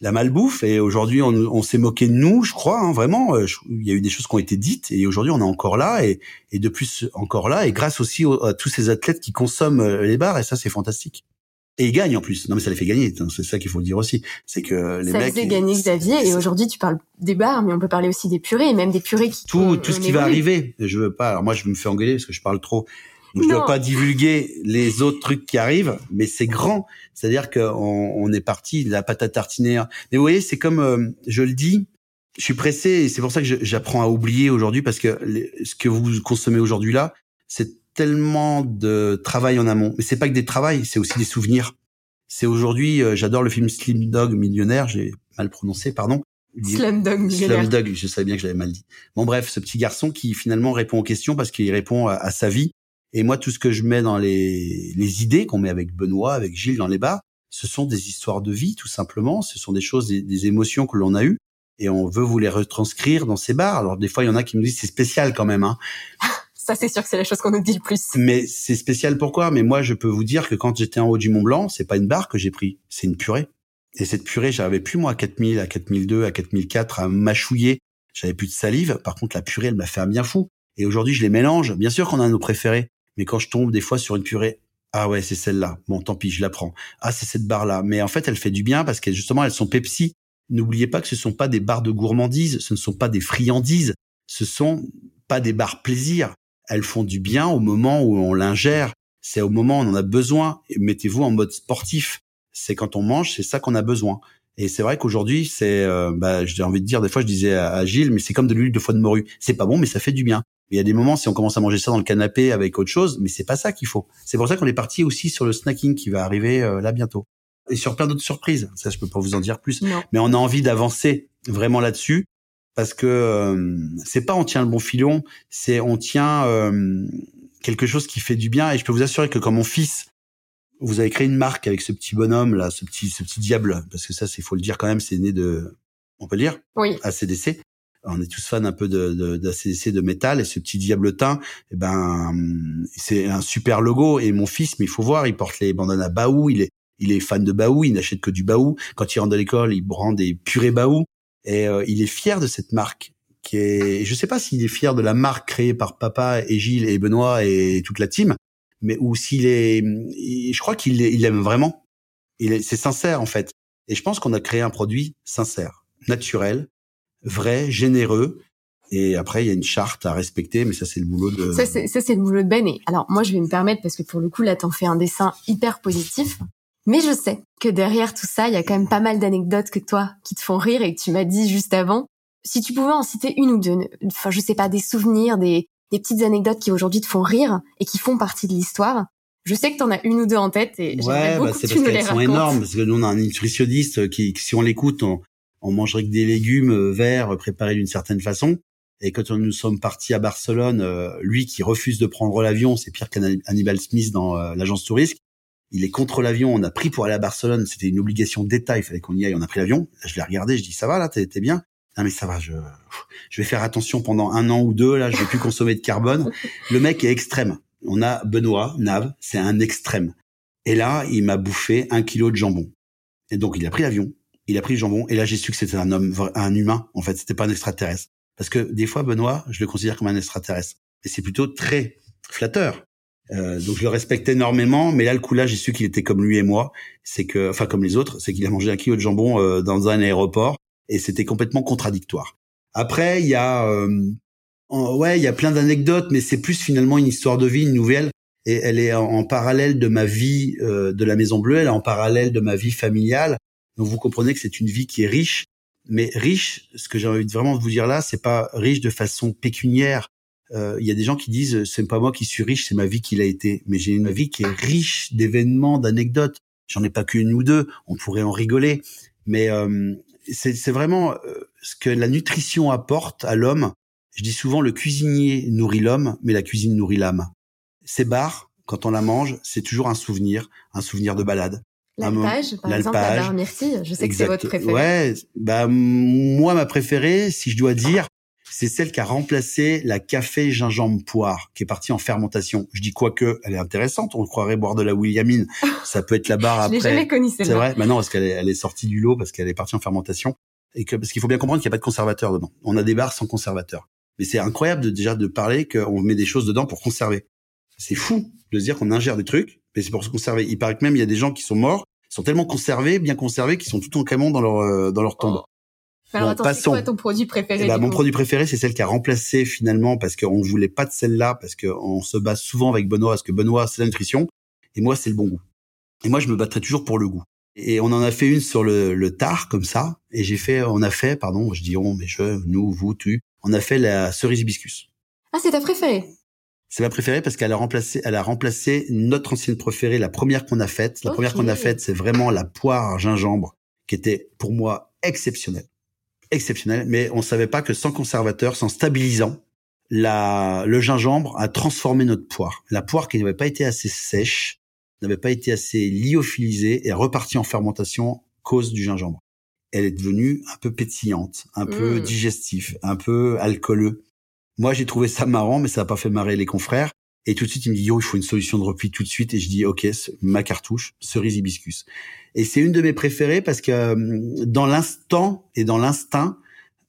la malbouffe. Et aujourd'hui, on, s'est moqué de nous, je crois, hein, vraiment. Euh, il y a eu des choses qui ont été dites, et aujourd'hui, on est encore là, et, et de plus encore là, et grâce aussi à tous ces athlètes qui consomment les bars, et ça, c'est fantastique. Et ils gagnent en plus. Non, mais ça les fait gagner. C'est ça qu'il faut dire aussi. C'est que les ça mecs. Ça fait gagner Xavier. Et aujourd'hui, tu parles des bars, mais on peut parler aussi des purées, et même des purées qui. Tout, tout ce qui va arriver. Je veux pas. Alors moi, je me fais engueuler parce que je parle trop. Donc, je ne dois pas divulguer les autres trucs qui arrivent, mais c'est grand. C'est-à-dire qu'on on est parti de la pâte à tartiner. Mais vous voyez, c'est comme euh, je le dis, je suis pressé et c'est pour ça que j'apprends à oublier aujourd'hui parce que ce que vous consommez aujourd'hui là, c'est tellement de travail en amont. Mais c'est pas que des travails, c'est aussi des souvenirs. C'est aujourd'hui, euh, j'adore le film Slim Dog Millionnaire, j'ai mal prononcé, pardon. Slim Dog Millionnaire. Slim Dog, je savais bien que je l'avais mal dit. Bon bref, ce petit garçon qui finalement répond aux questions parce qu'il répond à, sa vie et moi, tout ce que je mets dans les, les idées qu'on met avec Benoît, avec Gilles dans les bars, ce sont des histoires de vie, tout simplement. Ce sont des choses, des, émotions que l'on a eues et on veut vous les retranscrire dans ces bars. Alors des fois, il y en a qui nous disent c'est spécial quand même. Hein. Ça, c'est sûr que c'est la chose qu'on nous dit le plus. Mais c'est spécial pourquoi Mais moi, je peux vous dire que quand j'étais en haut du Mont Blanc, c'est pas une barre que j'ai pris, c'est une purée. Et cette purée, j'arrivais plus moi à 4000, à 4002, à 4004 à mâchouiller. J'avais plus de salive. Par contre, la purée, elle m'a fait un bien fou. Et aujourd'hui, je les mélange. Bien sûr qu'on a nos préférés. Mais quand je tombe des fois sur une purée, ah ouais, c'est celle-là. Bon, tant pis, je la prends. Ah, c'est cette barre-là. Mais en fait, elle fait du bien parce que justement, elles sont Pepsi. N'oubliez pas que ce sont pas des barres de gourmandise, ce ne sont pas des friandises, ce sont pas des barres plaisir. Elles font du bien au moment où on l'ingère. C'est au moment où on en a besoin. Mettez-vous en mode sportif. C'est quand on mange, c'est ça qu'on a besoin. Et c'est vrai qu'aujourd'hui, c'est, euh, bah, j'ai envie de dire, des fois, je disais à, Gilles, mais c'est comme de l'huile de foie de morue. C'est pas bon, mais ça fait du bien. Il y a des moments, si on commence à manger ça dans le canapé avec autre chose, mais c'est pas ça qu'il faut. C'est pour ça qu'on est parti aussi sur le snacking qui va arriver euh, là bientôt. Et sur plein d'autres surprises. Ça, je peux pas vous en dire plus. Mais on a envie d'avancer vraiment là-dessus parce que euh, c'est pas on tient le bon filon, c'est on tient euh, quelque chose qui fait du bien. Et je peux vous assurer que quand mon fils, vous avez créé une marque avec ce petit bonhomme là, ce petit ce petit diable, parce que ça, c'est faut le dire quand même, c'est né de, on peut le dire, oui. ACDC on est tous fans un peu de, de, d'ACDC, de métal, et ce petit diabletin, eh ben, c'est un super logo. Et mon fils, mais il faut voir, il porte les bandanas Baou, il est, il est fan de Baou, il n'achète que du Baou. Quand il rentre de l'école, il prend des purées Baou, et euh, il est fier de cette marque. Qui est, je sais pas s'il est fier de la marque créée par papa et Gilles et Benoît et toute la team, mais ou s'il est, je crois qu'il il aime vraiment. Il c'est sincère en fait. Et je pense qu'on a créé un produit sincère, naturel, vrai, généreux. Et après, il y a une charte à respecter, mais ça, c'est le boulot de... Ça, c'est, le boulot de Ben. Et alors, moi, je vais me permettre, parce que pour le coup, là, t'en fais un dessin hyper positif. Mais je sais que derrière tout ça, il y a quand même pas mal d'anecdotes que toi, qui te font rire et que tu m'as dit juste avant. Si tu pouvais en citer une ou deux, enfin, je sais pas, des souvenirs, des, des petites anecdotes qui aujourd'hui te font rire et qui font partie de l'histoire. Je sais que t'en as une ou deux en tête et ouais, beaucoup bah, c'est parce qu'elles sont énormes. Parce que nous, on a un nutritionniste qui, si on l'écoute, on, on mangerait que des légumes euh, verts préparés d'une certaine façon. Et quand nous sommes partis à Barcelone, euh, lui qui refuse de prendre l'avion, c'est pire qu'Hannibal Smith dans euh, l'agence touriste. Il est contre l'avion. On a pris pour aller à Barcelone. C'était une obligation d'État. Il fallait qu'on y aille. On a pris l'avion. Je l'ai regardé. Je dis ça va là, t'es bien? Non mais ça va. Je je vais faire attention pendant un an ou deux. Là, je vais plus consommer de carbone. Le mec est extrême. On a Benoît Nav. C'est un extrême. Et là, il m'a bouffé un kilo de jambon. Et donc, il a pris l'avion il a pris le jambon et là j'ai su que c'était un homme, un humain en fait, c'était pas un extraterrestre. Parce que des fois Benoît, je le considère comme un extraterrestre, et c'est plutôt très flatteur. Euh, donc je le respecte énormément, mais là le coup là j'ai su qu'il était comme lui et moi, c'est que, enfin comme les autres, c'est qu'il a mangé un kilo de jambon euh, dans un aéroport et c'était complètement contradictoire. Après il y a, euh, ouais il y a plein d'anecdotes, mais c'est plus finalement une histoire de vie, une nouvelle et elle est en, parallèle de ma vie euh, de la Maison Bleue, elle est en parallèle de ma vie familiale donc vous comprenez que c'est une vie qui est riche, mais riche, ce que j'ai envie de vraiment vous dire là, c'est pas riche de façon pécuniaire. Euh, il y a des gens qui disent c'est pas moi qui suis riche, c'est ma vie qui l'a été. Mais j'ai une vie qui est riche d'événements, d'anecdotes. J'en ai pas qu'une ou deux. On pourrait en rigoler, mais euh, c'est vraiment euh, ce que la nutrition apporte à l'homme. Je dis souvent le cuisinier nourrit l'homme, mais la cuisine nourrit l'âme. Ces bars, quand on la mange, c'est toujours un souvenir, un souvenir de balade. L'alpage, par exemple, la barre myrtille, je sais que c'est votre préférée. Ouais, bah moi ma préférée, si je dois dire, c'est celle qui a remplacé la café gingembre poire, qui est partie en fermentation. Je dis quoi que, elle est intéressante. On croirait boire de la Williamine. Ça peut être la barre après. Je l'ai jamais connue C'est vrai. Maintenant, parce qu'elle est, elle est sortie du lot parce qu'elle est partie en fermentation et que parce qu'il faut bien comprendre qu'il n'y a pas de conservateur dedans. On a des barres sans conservateur. Mais c'est incroyable de, déjà de parler qu'on met des choses dedans pour conserver. C'est fou de se dire qu'on ingère des trucs, mais c'est pour se conserver. Il paraît que même il y a des gens qui sont morts, sont tellement conservés, bien conservés, qu'ils sont tout en camion dans leur euh, dans leur tombe. Alors attends, c'est quoi ton produit préféré eh ben, Mon produit préféré, c'est celle qui a remplacé finalement parce qu'on voulait pas de celle-là parce qu'on se base souvent avec Benoît parce que Benoît c'est la nutrition et moi c'est le bon goût. Et moi je me battrais toujours pour le goût. Et on en a fait une sur le, le tard comme ça et j'ai fait, on a fait, pardon, je dis on, mais je, nous, vous, tu, on a fait la cerise hibiscus. Ah c'est ta préférée? C'est ma préférée parce qu'elle a remplacé, elle a remplacé notre ancienne préférée, la première qu'on a faite. La première qu'on a faite, c'est vraiment la poire gingembre, qui était pour moi exceptionnelle exceptionnel, mais on savait pas que sans conservateur, sans stabilisant, la, le gingembre a transformé notre poire. La poire qui n'avait pas été assez sèche, n'avait pas été assez lyophilisée, est repartie en fermentation cause du gingembre. Elle est devenue un peu pétillante, un peu mmh. digestif, un peu alcooleux. Moi, j'ai trouvé ça marrant, mais ça n'a pas fait marrer les confrères. Et tout de suite, il me dit, yo, il faut une solution de repli tout de suite. Et je dis, OK, ma cartouche, cerise hibiscus. Et c'est une de mes préférées parce que euh, dans l'instant et dans l'instinct,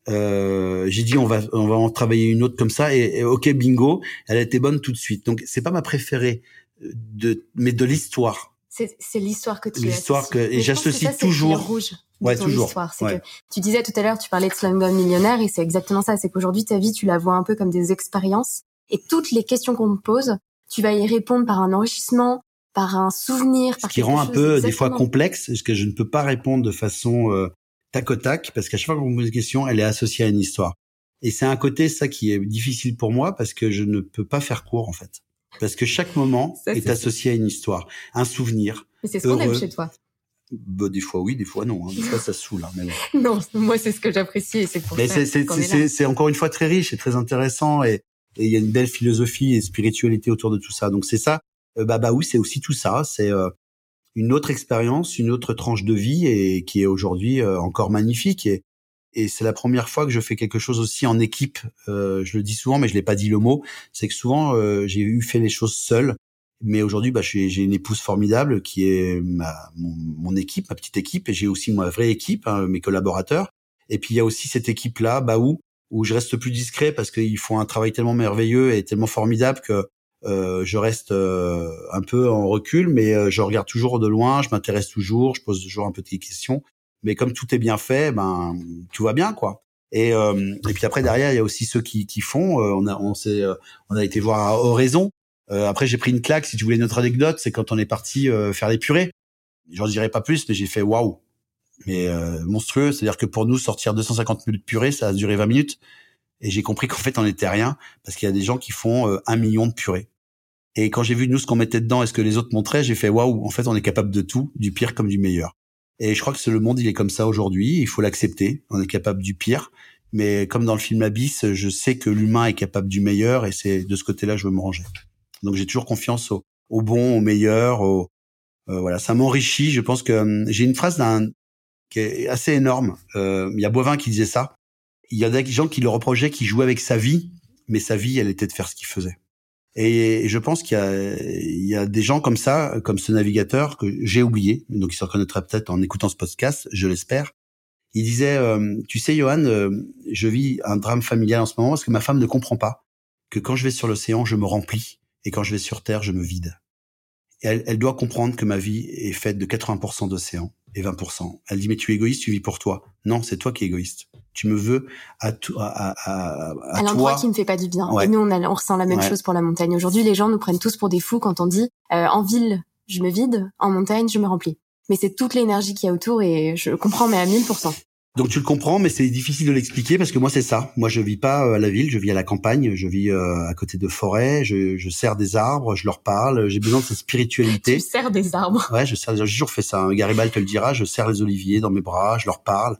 euh, j'ai dit on va on va en travailler une autre comme ça. Et, ok bingo elle a été bonne tout de suite. Donc c'est pas ma préférée euh, de mais de l'histoire. C'est l'histoire que tu l'histoire que et j'associe toujours rouge ouais toujours. c'est que tu disais tout à l'heure tu parlais de Slumdog millionnaire et c'est exactement ça. C'est qu'aujourd'hui ta vie tu la vois un peu comme des expériences et toutes les questions qu'on te pose, tu vas y répondre par un enrichissement, par un souvenir. Ce qui rend un peu des fois complexe, parce que je ne peux pas répondre de façon euh, tac au tac, parce qu'à chaque fois qu'on me pose une question, elle est associée à une histoire. Et c'est un côté ça qui est difficile pour moi parce que je ne peux pas faire court en fait. Parce que chaque moment est, associé à une histoire, un souvenir. Mais c'est ce qu'on aime chez toi. Bah, des fois oui, des fois non. Hein. Des fois ça saoule. Hein, non, moi c'est ce que j'apprécie et c'est pour mais c'est encore une fois très riche et très intéressant et et il y a une belle philosophie et spiritualité autour de tout ça. Donc c'est ça. Euh, bah bah oui, c'est aussi tout ça. C'est euh, une autre expérience, une autre tranche de vie et qui est aujourd'hui euh, encore magnifique. Et, et c'est la première fois que je fais quelque chose aussi en équipe. je le dis souvent, mais je l'ai pas dit le mot. C'est que souvent j'ai eu fait les choses seul. Mais aujourd'hui, bah, j'ai une épouse formidable qui est ma, mon, équipe, ma petite équipe, et j'ai aussi ma vraie équipe, hein, mes collaborateurs. Et puis il y a aussi cette équipe-là, bah où où je reste plus discret parce qu'ils font un travail tellement merveilleux et tellement formidable que euh, je reste euh, un peu en recul, mais euh, je regarde toujours de loin, je m'intéresse toujours, je pose toujours un peu de questions. Mais comme tout est bien fait, ben tout va bien quoi. Et, et puis après derrière, il y a aussi ceux qui, qui font. on a on s'est on a été voir à Oraison. après j'ai pris une claque. Si tu voulais notre anecdote, c'est quand on est parti faire les purées. J'en dirai pas plus, mais j'ai fait waouh mais euh, monstrueux. C'est-à-dire que pour nous, sortir 250 minutes purée, ça a duré 20 minutes. Et j'ai compris qu'en fait, on n'était rien parce qu'il y a des gens qui font euh, un million de purées. Et quand j'ai vu nous ce qu'on mettait dedans et ce que les autres montraient, j'ai fait waouh. En fait, on est capable de tout, du pire comme du meilleur. Et je crois que le monde, il est comme ça aujourd'hui. Il faut l'accepter. On est capable du pire. Mais comme dans le film Abyss, je sais que l'humain est capable du meilleur et c'est de ce côté-là je veux me ranger. Donc j'ai toujours confiance au, au bon, au meilleur. Au, euh, voilà, ça m'enrichit. Je pense que hum, j'ai une phrase d'un qui est assez énorme. Euh, il y a Boivin qui disait ça. Il y a des gens qui le reprochaient, qui jouaient avec sa vie, mais sa vie, elle était de faire ce qu'il faisait. Et, je pense qu'il y y a des gens comme ça, comme ce navigateur que j'ai oublié, donc il se reconnaîtra peut-être en écoutant ce podcast, je l'espère. Il disait, euh, tu sais, Johan, euh, je vis un drame familial en ce moment parce que ma femme ne comprend pas que quand je vais sur l'océan, je me remplis et quand je vais sur Terre, je me vide. elle, elle doit comprendre que ma vie est faite de 80% d'océan et 20%. Elle dit, mais tu es égoïste, tu vis pour toi. Non, c'est toi qui es égoïste. Tu me veux à, à, à, à, à l'endroit qui me fait pas du bien. Et nous, on, on ressent la même chose pour la montagne. Aujourd'hui, les gens nous prennent tous pour des fous quand on dit, euh, en ville, je me vide, en montagne, je me remplis. Mais c'est toute l'énergie qu'il y a autour et je comprends, mais à 1000%. Donc tu le comprends, mais c'est difficile de l'expliquer parce que moi c'est ça. Moi je vis pas euh, à la ville, je vis à la campagne, je vis euh, à côté de forêts, je, je sers des arbres, je leur parle, j'ai besoin de cette spiritualité. tu sers des arbres Ouais, je sers. J'ai toujours fait ça. Hein. Garibaldi te le dira, je sers les oliviers dans mes bras, je leur parle.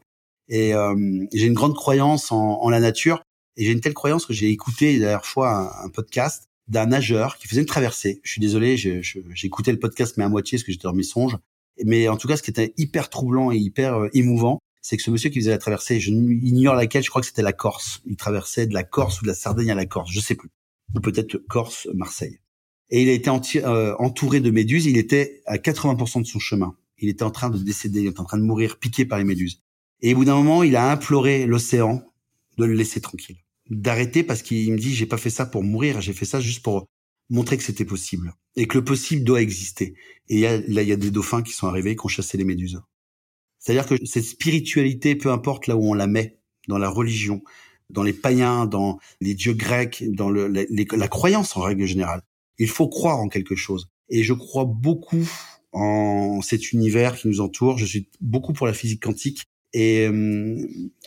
Et euh, j'ai une grande croyance en, en la nature. Et j'ai une telle croyance que j'ai écouté la dernière fois un, podcast d'un nageur qui faisait une traversée. Je suis désolé, j'ai écouté le podcast mais à moitié parce que j'étais dans mes songes. Mais en tout cas, ce qui était hyper troublant et hyper euh, émouvant, c'est que ce monsieur qui faisait la traversée, je ignore laquelle, je crois que c'était la Corse. Il traversait de la Corse ou de la Sardaigne à la Corse, je sais plus. Ou peut-être Corse, Marseille. Et il a été euh, entouré de méduses. Il était à 80% de son chemin. Il était en train de décéder, il était en train de mourir, piqué par les méduses. Et au bout d'un moment, il a imploré l'océan de le laisser tranquille, d'arrêter parce qu'il me dit j'ai pas fait ça pour mourir, j'ai fait ça juste pour montrer que c'était possible et que le possible doit exister. Et là, il y a des dauphins qui sont arrivés, qui ont chassé les méduses. C'est-à-dire que cette spiritualité, peu importe là où on la met, dans la religion, dans les païens, dans les dieux grecs, dans la croyance en règle générale, il faut croire en quelque chose. Et je crois beaucoup en cet univers qui nous entoure. Je suis beaucoup pour la physique quantique. Et euh,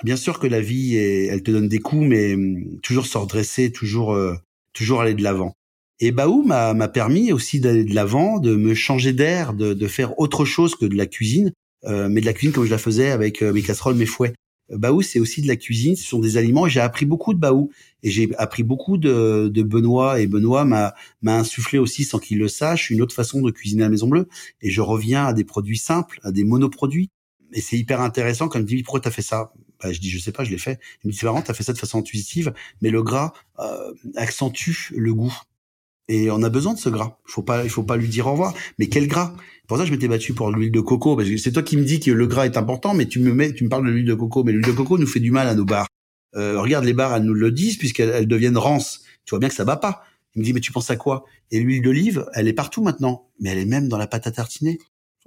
bien sûr que la vie, elle te donne des coups, mais euh, toujours se redresser, toujours, euh, toujours aller de l'avant. Et Baou m'a permis aussi d'aller de l'avant, de me changer d'air, de, faire autre chose que de la cuisine, mais de la cuisine comme je la faisais avec mes casseroles, mes fouets. Baou, c'est aussi de la cuisine, ce sont des aliments. J'ai appris beaucoup de Baou et j'ai appris beaucoup de, de Benoît. Et Benoît m'a m'a insufflé aussi, sans qu'il le sache, une autre façon de cuisiner à la Maison Bleue. Et je reviens à des produits simples, à des monoproduits. Et c'est hyper intéressant quand il me dit pourquoi t'as fait ça? Bah, Je dis je sais pas, je l'ai fait. Il me dit c'est marrant, t'as fait ça de façon intuitive, mais le gras euh, accentue le goût. Et on a besoin de ce gras. Il faut pas, il faut pas lui dire au revoir. Mais quel gras? Pour ça, je m'étais battu pour l'huile de coco. Parce que c'est toi qui me dis que le gras est important, mais tu me mets, tu me parles de l'huile de coco. Mais l'huile de coco nous fait du mal à nos bars. Euh, regarde les bars, elles nous le disent puisqu'elles deviennent rances. Tu vois bien que ça va pas. Il me dit mais tu penses à quoi? Et l'huile d'olive, elle est partout maintenant, mais elle est même dans la pâte à tartiner,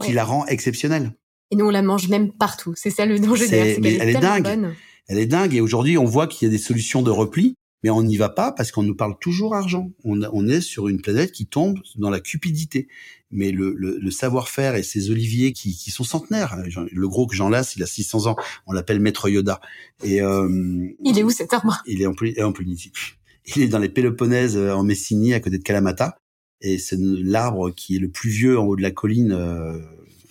qui la rend exceptionnelle. Et nous on la mange même partout. C'est ça le danger. C'est, elle, est, dingue. Elle est dingue. Et aujourd'hui, on voit qu'il y a des solutions de repli mais on n'y va pas parce qu'on nous parle toujours argent. On, est sur une planète qui tombe dans la cupidité. Mais le, savoir-faire et ces oliviers qui, sont centenaires, le gros que j'en lasse, il a 600 ans, on l'appelle Maître Yoda. Et euh, il est où cet arbre Il est en, en Il est dans les Péloponèses euh, en Messinie, à côté de Kalamata. Et c'est l'arbre qui est le plus vieux en haut de la colline euh,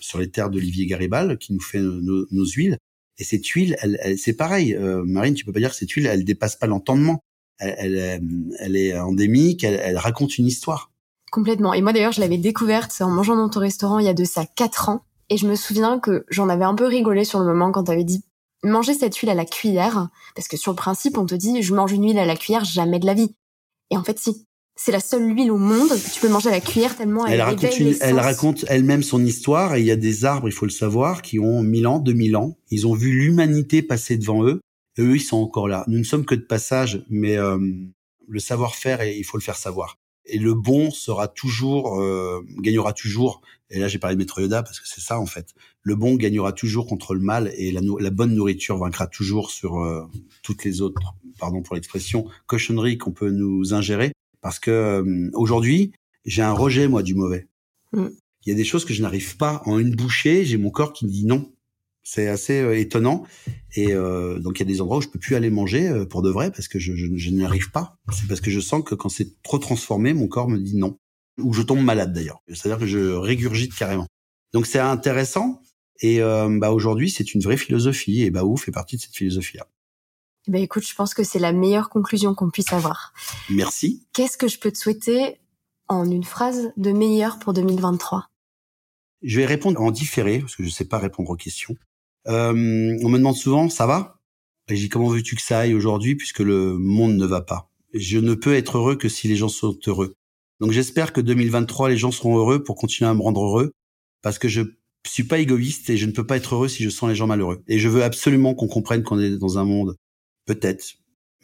sur les terres d'Olivier Garibaldi qui nous fait nos, huiles. Et cette huile, elle, c'est pareil. Marine, tu peux pas dire que cette huile, elle dépasse pas l'entendement elle, elle, est endémique, elle, raconte une histoire. Complètement. Et moi d'ailleurs, je l'avais découverte en mangeant dans ton restaurant il y a de ça quatre ans. Et je me souviens que j'en avais un peu rigolé sur le moment quand tu avais dit manger cette huile à la cuillère. Parce que sur le principe, on te dit je mange une huile à la cuillère, jamais de la vie. Et en fait, si. C'est la seule huile au monde que tu peux manger à la cuillère tellement elle, elle raconte Elle raconte elle-même son histoire et il y a des arbres, il faut le savoir, qui ont 1000 ans, 2000 ans. Ils ont vu l'humanité passer devant eux eux, ils sont encore là. Nous ne sommes que de passage, mais euh, le savoir-faire, il faut le faire savoir. Et le bon sera toujours, euh, gagnera toujours. Et là, j'ai parlé de Maître Yoda parce que c'est ça en fait. Le bon gagnera toujours contre le mal et la, la bonne nourriture vaincra toujours sur euh, toutes les autres, pardon pour l'expression, cochonneries qu'on peut nous ingérer. Parce que aujourd'hui, j'ai un rejet moi du mauvais. Mm. Il y a des choses que je n'arrive pas en une bouchée. J'ai mon corps qui me dit non. C'est assez euh, étonnant. Et euh, donc il y a des endroits où je peux plus aller manger euh, pour de vrai parce que je, je, je n'y arrive pas. C'est parce que je sens que quand c'est trop transformé, mon corps me dit non. Ou je tombe malade d'ailleurs. C'est-à-dire que je régurgite carrément. Donc c'est intéressant. Et euh, bah aujourd'hui c'est une vraie philosophie. Et Baou fait partie de cette philosophie-là. Ben écoute, je pense que c'est la meilleure conclusion qu'on puisse avoir. Merci. Qu'est-ce que je peux te souhaiter en une phrase de meilleur pour 2023 Je vais répondre en différé parce que je ne sais pas répondre aux questions. Euh, on me demande souvent, ça va? Et j'ai comment veux-tu que ça aille aujourd'hui puisque le monde ne va pas? Je ne peux être heureux que si les gens sont heureux. Donc j'espère que 2023, les gens seront heureux pour continuer à me rendre heureux parce que je suis pas égoïste et je ne peux pas être heureux si je sens les gens malheureux. Et je veux absolument qu'on comprenne qu'on est dans un monde, peut-être,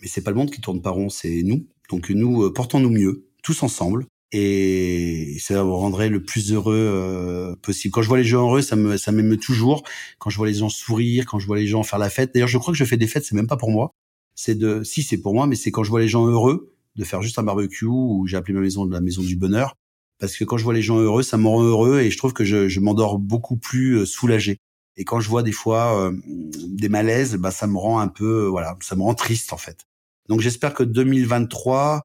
mais c'est pas le monde qui tourne par rond, c'est nous. Donc nous, euh, portons-nous mieux, tous ensemble, et ça vous rendrait le plus heureux euh, possible. Quand je vois les gens heureux, ça me ça m'émeut toujours. Quand je vois les gens sourire, quand je vois les gens faire la fête. D'ailleurs, je crois que je fais des fêtes, c'est même pas pour moi. C'est de si c'est pour moi, mais c'est quand je vois les gens heureux de faire juste un barbecue ou j'ai appelé ma maison la maison du bonheur parce que quand je vois les gens heureux, ça me rend heureux et je trouve que je, je m'endors beaucoup plus euh, soulagé. Et quand je vois des fois euh, des malaises, bah ça me rend un peu voilà, ça me rend triste en fait. Donc j'espère que 2023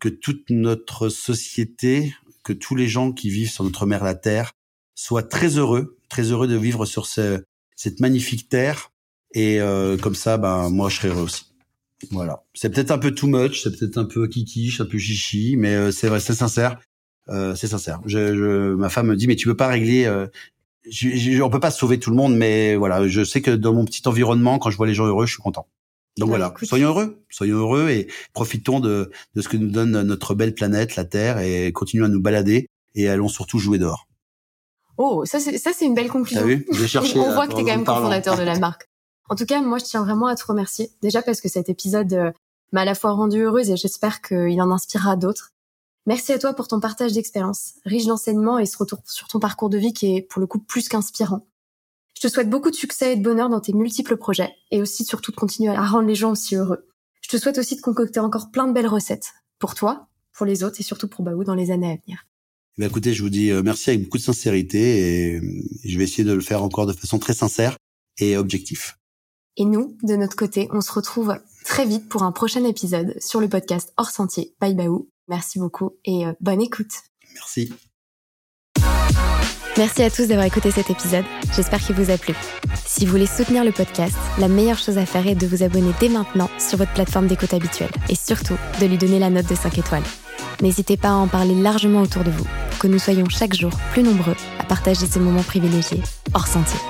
que toute notre société, que tous les gens qui vivent sur notre mère la Terre soient très heureux, très heureux de vivre sur cette magnifique terre Et euh, comme ça, ben moi, je serai heureux aussi. Voilà. C'est peut-être un peu too much, c'est peut-être un peu kikiche, un peu chichi, mais euh, c'est vrai, c'est sincère. Euh, c'est sincère. Je, je, ma femme me dit, mais tu veux pas régler euh, je, on peut pas sauver tout le monde, mais voilà, je sais que dans mon petit environnement, quand je vois les gens heureux, je suis content. Donc voilà, soyons heureux, soyons heureux et profitons de, de ce que nous donne notre belle planète, la Terre, et continuons à nous balader et allons surtout jouer dehors. Oh, ça c'est ça c'est une belle conclusion. T'as vu? J'ai cherché. On voit que t'es quand même cofondateur de la marque. En tout cas, moi je tiens vraiment à te remercier déjà parce que cet épisode euh, m'a à la fois rendue heureuse et j'espère qu'il en inspirera d'autres. Merci à toi pour ton partage d'expérience, riche d'enseignements et ce retour sur ton parcours de vie qui est pour le coup plus qu'inspirant. Je te souhaite beaucoup de succès et de bonheur dans tes multiples projets et aussi surtout de continuer à rendre les gens aussi heureux. Je te souhaite aussi de concocter encore plein de belles recettes pour toi, pour les autres et surtout pour Baou dans les années à venir. Eh écoutez, je vous dis euh, merci avec beaucoup de sincérité et je vais essayer de le faire encore de façon très sincère et objectif. Et nous, de notre côté, on se retrouve très vite pour un prochain épisode sur le podcast Hors Sentier Bye Baou. Merci beaucoup et euh, bonne écoute. Merci. Merci à tous d'avoir écouté cet épisode. J'espère qu'il vous a plu. Si vous voulez soutenir le podcast, la meilleure chose à faire est de vous abonner dès maintenant sur votre plateforme d'écoute habituelle et surtout de lui donner la note de 5 étoiles. N'hésitez pas à en parler largement autour de vous pour que nous soyons chaque jour plus nombreux à partager ce moment privilégié hors sentier.